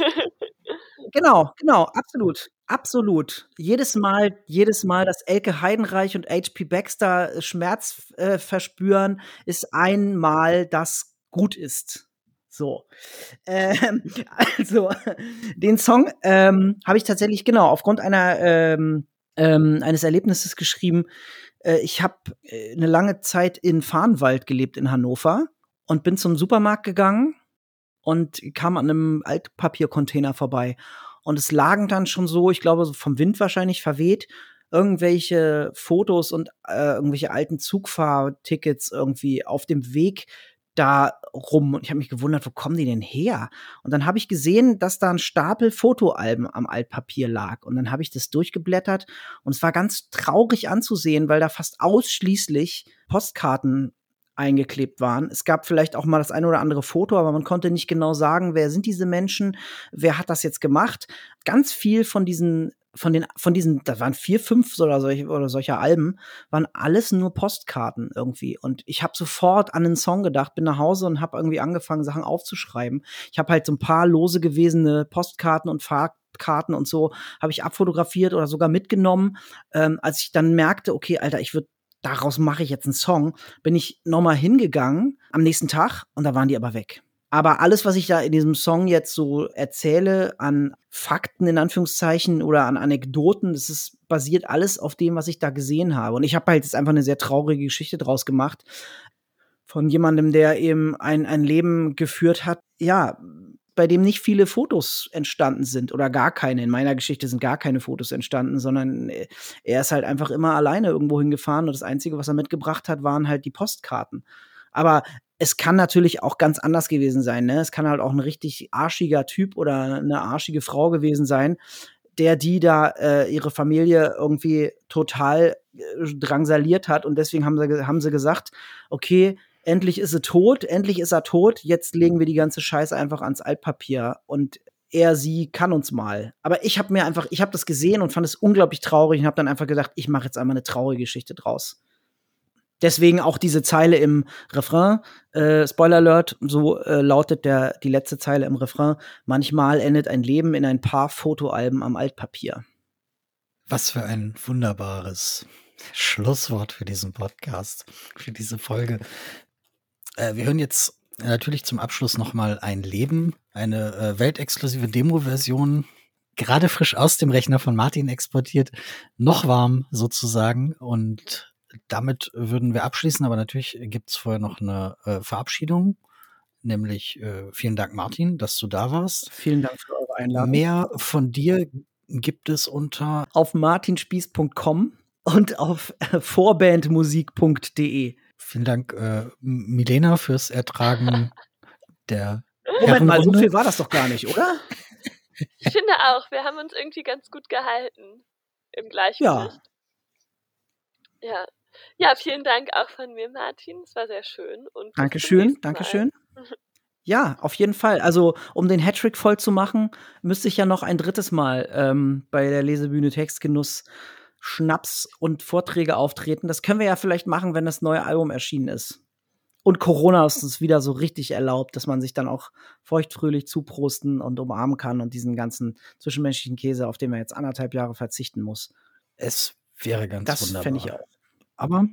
[SPEAKER 5] genau, genau, absolut. Absolut. Jedes Mal, jedes Mal, dass Elke Heidenreich und HP Baxter Schmerz äh, verspüren, ist einmal, das gut ist. So. Ähm, also, den Song ähm, habe ich tatsächlich, genau, aufgrund einer, ähm, ähm, eines Erlebnisses geschrieben. Äh, ich habe äh, eine lange Zeit in Farnwald gelebt in Hannover und bin zum Supermarkt gegangen und kam an einem Altpapiercontainer vorbei. Und es lagen dann schon so, ich glaube, vom Wind wahrscheinlich verweht, irgendwelche Fotos und äh, irgendwelche alten Zugfahrtickets irgendwie auf dem Weg da rum. Und ich habe mich gewundert, wo kommen die denn her? Und dann habe ich gesehen, dass da ein Stapel Fotoalben am Altpapier lag. Und dann habe ich das durchgeblättert und es war ganz traurig anzusehen, weil da fast ausschließlich Postkarten eingeklebt waren. Es gab vielleicht auch mal das eine oder andere Foto, aber man konnte nicht genau sagen, wer sind diese Menschen, wer hat das jetzt gemacht. Ganz viel von diesen von den von diesen, da waren vier, fünf oder solche oder solche Alben, waren alles nur Postkarten irgendwie. Und ich habe sofort an einen Song gedacht, bin nach Hause und habe irgendwie angefangen, Sachen aufzuschreiben. Ich habe halt so ein paar lose gewesene Postkarten und Fahrkarten und so habe ich abfotografiert oder sogar mitgenommen. Ähm, als ich dann merkte, okay, Alter, ich würde daraus mache ich jetzt einen Song, bin ich nochmal hingegangen am nächsten Tag und da waren die aber weg. Aber alles, was ich da in diesem Song jetzt so erzähle an Fakten in Anführungszeichen oder an Anekdoten, das ist basiert alles auf dem, was ich da gesehen habe. Und ich habe halt jetzt einfach eine sehr traurige Geschichte draus gemacht von jemandem, der eben ein, ein Leben geführt hat, ja, bei dem nicht viele Fotos entstanden sind oder gar keine. In meiner Geschichte sind gar keine Fotos entstanden, sondern äh, er ist halt einfach immer alleine irgendwo hingefahren und das Einzige, was er mitgebracht hat, waren halt die Postkarten. Aber es kann natürlich auch ganz anders gewesen sein. Ne? Es kann halt auch ein richtig arschiger Typ oder eine arschige Frau gewesen sein, der die da äh, ihre Familie irgendwie total äh, drangsaliert hat und deswegen haben sie, haben sie gesagt, okay, endlich ist er tot, endlich ist er tot, jetzt legen wir die ganze Scheiße einfach ans Altpapier und er, sie kann uns mal. Aber ich habe mir einfach, ich habe das gesehen und fand es unglaublich traurig und habe dann einfach gedacht, ich mache jetzt einmal eine traurige Geschichte draus. Deswegen auch diese Zeile im Refrain, äh, Spoiler Alert, so äh, lautet der, die letzte Zeile im Refrain. Manchmal endet ein Leben in ein paar Fotoalben am Altpapier.
[SPEAKER 1] Was für ein wunderbares Schlusswort für diesen Podcast, für diese Folge. Äh, wir hören jetzt natürlich zum Abschluss nochmal ein Leben, eine äh, weltexklusive Demo-Version, gerade frisch aus dem Rechner von Martin exportiert, noch warm sozusagen. Und damit würden wir abschließen, aber natürlich gibt's vorher noch eine äh, Verabschiedung. Nämlich äh, vielen Dank, Martin, dass du da warst.
[SPEAKER 5] Vielen Dank für eure Einladung.
[SPEAKER 1] Mehr von dir gibt es unter
[SPEAKER 5] auf martinspieß.com und auf äh, vorbandmusik.de.
[SPEAKER 1] Vielen Dank, äh, Milena, fürs Ertragen der.
[SPEAKER 5] Moment mal, so viel war das doch gar nicht, oder?
[SPEAKER 4] Ich finde auch, wir haben uns irgendwie ganz gut gehalten im Gleichgewicht.
[SPEAKER 5] Ja.
[SPEAKER 4] Ja. Ja, vielen Dank auch von mir, Martin. Es war sehr schön. Und
[SPEAKER 5] Dankeschön, Dankeschön. Ja, auf jeden Fall. Also, um den Hattrick voll zu machen, müsste ich ja noch ein drittes Mal ähm, bei der Lesebühne Textgenuss Schnaps und Vorträge auftreten. Das können wir ja vielleicht machen, wenn das neue Album erschienen ist. Und Corona ist uns wieder so richtig erlaubt, dass man sich dann auch feuchtfröhlich zuprosten und umarmen kann und diesen ganzen zwischenmenschlichen Käse, auf den man jetzt anderthalb Jahre verzichten muss.
[SPEAKER 1] Es wäre ganz
[SPEAKER 5] das
[SPEAKER 1] wunderbar.
[SPEAKER 5] fände ich auch.
[SPEAKER 1] Aber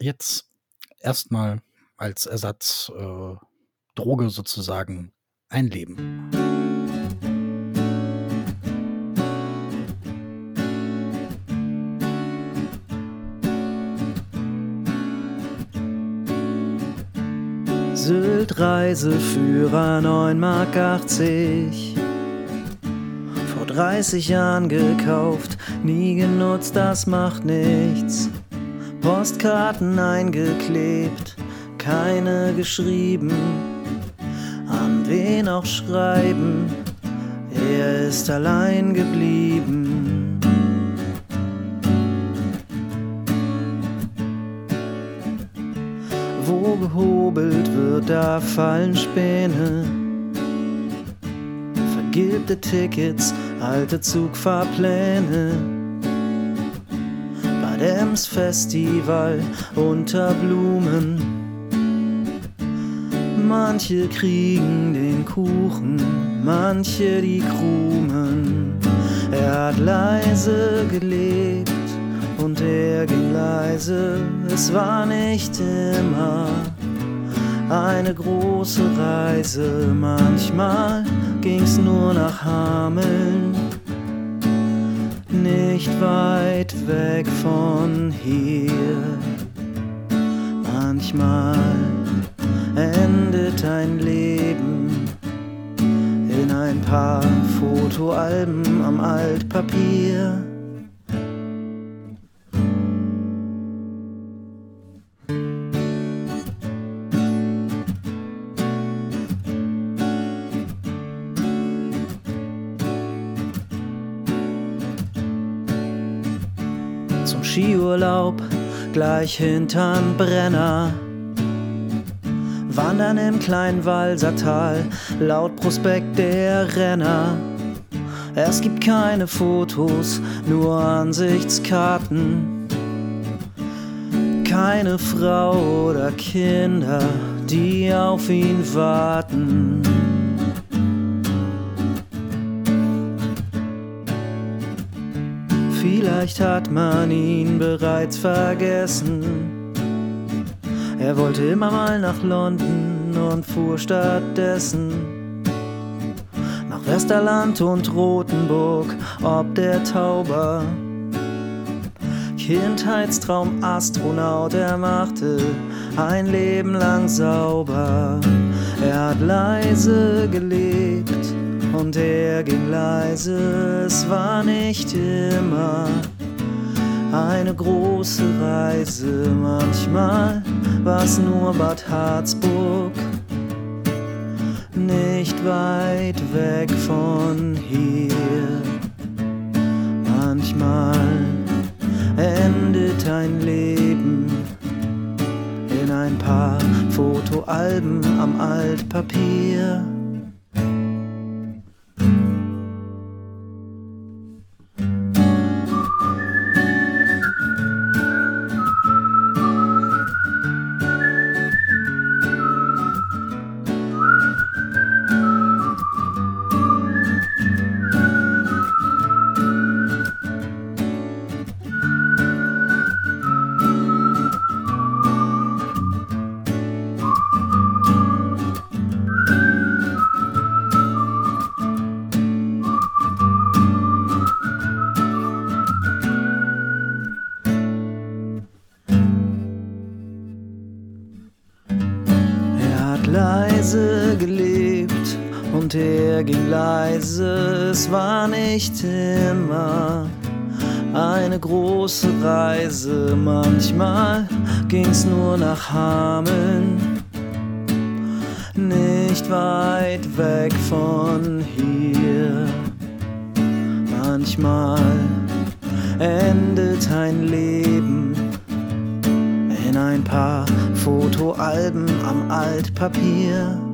[SPEAKER 1] jetzt erstmal als Ersatz äh, Droge sozusagen ein Leben.
[SPEAKER 3] Sylt Reiseführer 9 Mark 80. Vor 30 Jahren gekauft, nie genutzt, das macht nichts. Postkarten eingeklebt, keine geschrieben. An wen auch schreiben, er ist allein geblieben. Wo gehobelt wird, da fallen Späne. Vergilbte Tickets, alte Zugfahrpläne. Bad Ems Festival unter Blumen. Manche kriegen den Kuchen, manche die Krumen. Er hat leise gelebt und er ging leise. Es war nicht immer eine große Reise. Manchmal ging's nur nach Hameln, nicht weit weg von hier. Manchmal endet ein Leben in ein paar Fotoalben am Altpapier. Zum Skiurlaub gleich hinterm Brenner Wandern im kleinen Walsertal, laut Prospekt der Renner. Es gibt keine Fotos, nur Ansichtskarten. Keine Frau oder Kinder, die auf ihn warten. Vielleicht hat man ihn bereits vergessen. Er wollte immer mal nach London und fuhr stattdessen nach Westerland und Rothenburg, ob der Tauber. Kindheitstraum Astronaut, er machte ein Leben lang sauber. Er hat leise gelebt und er ging leise, es war nicht immer eine große Reise. Manchmal war's nur Bad Harzburg, nicht weit weg von hier. Manchmal endet ein Leben in ein paar Fotoalben am Altpapier. Nicht immer eine große Reise. Manchmal ging's nur nach Hameln, nicht weit weg von hier. Manchmal endet ein Leben in ein paar Fotoalben am Altpapier.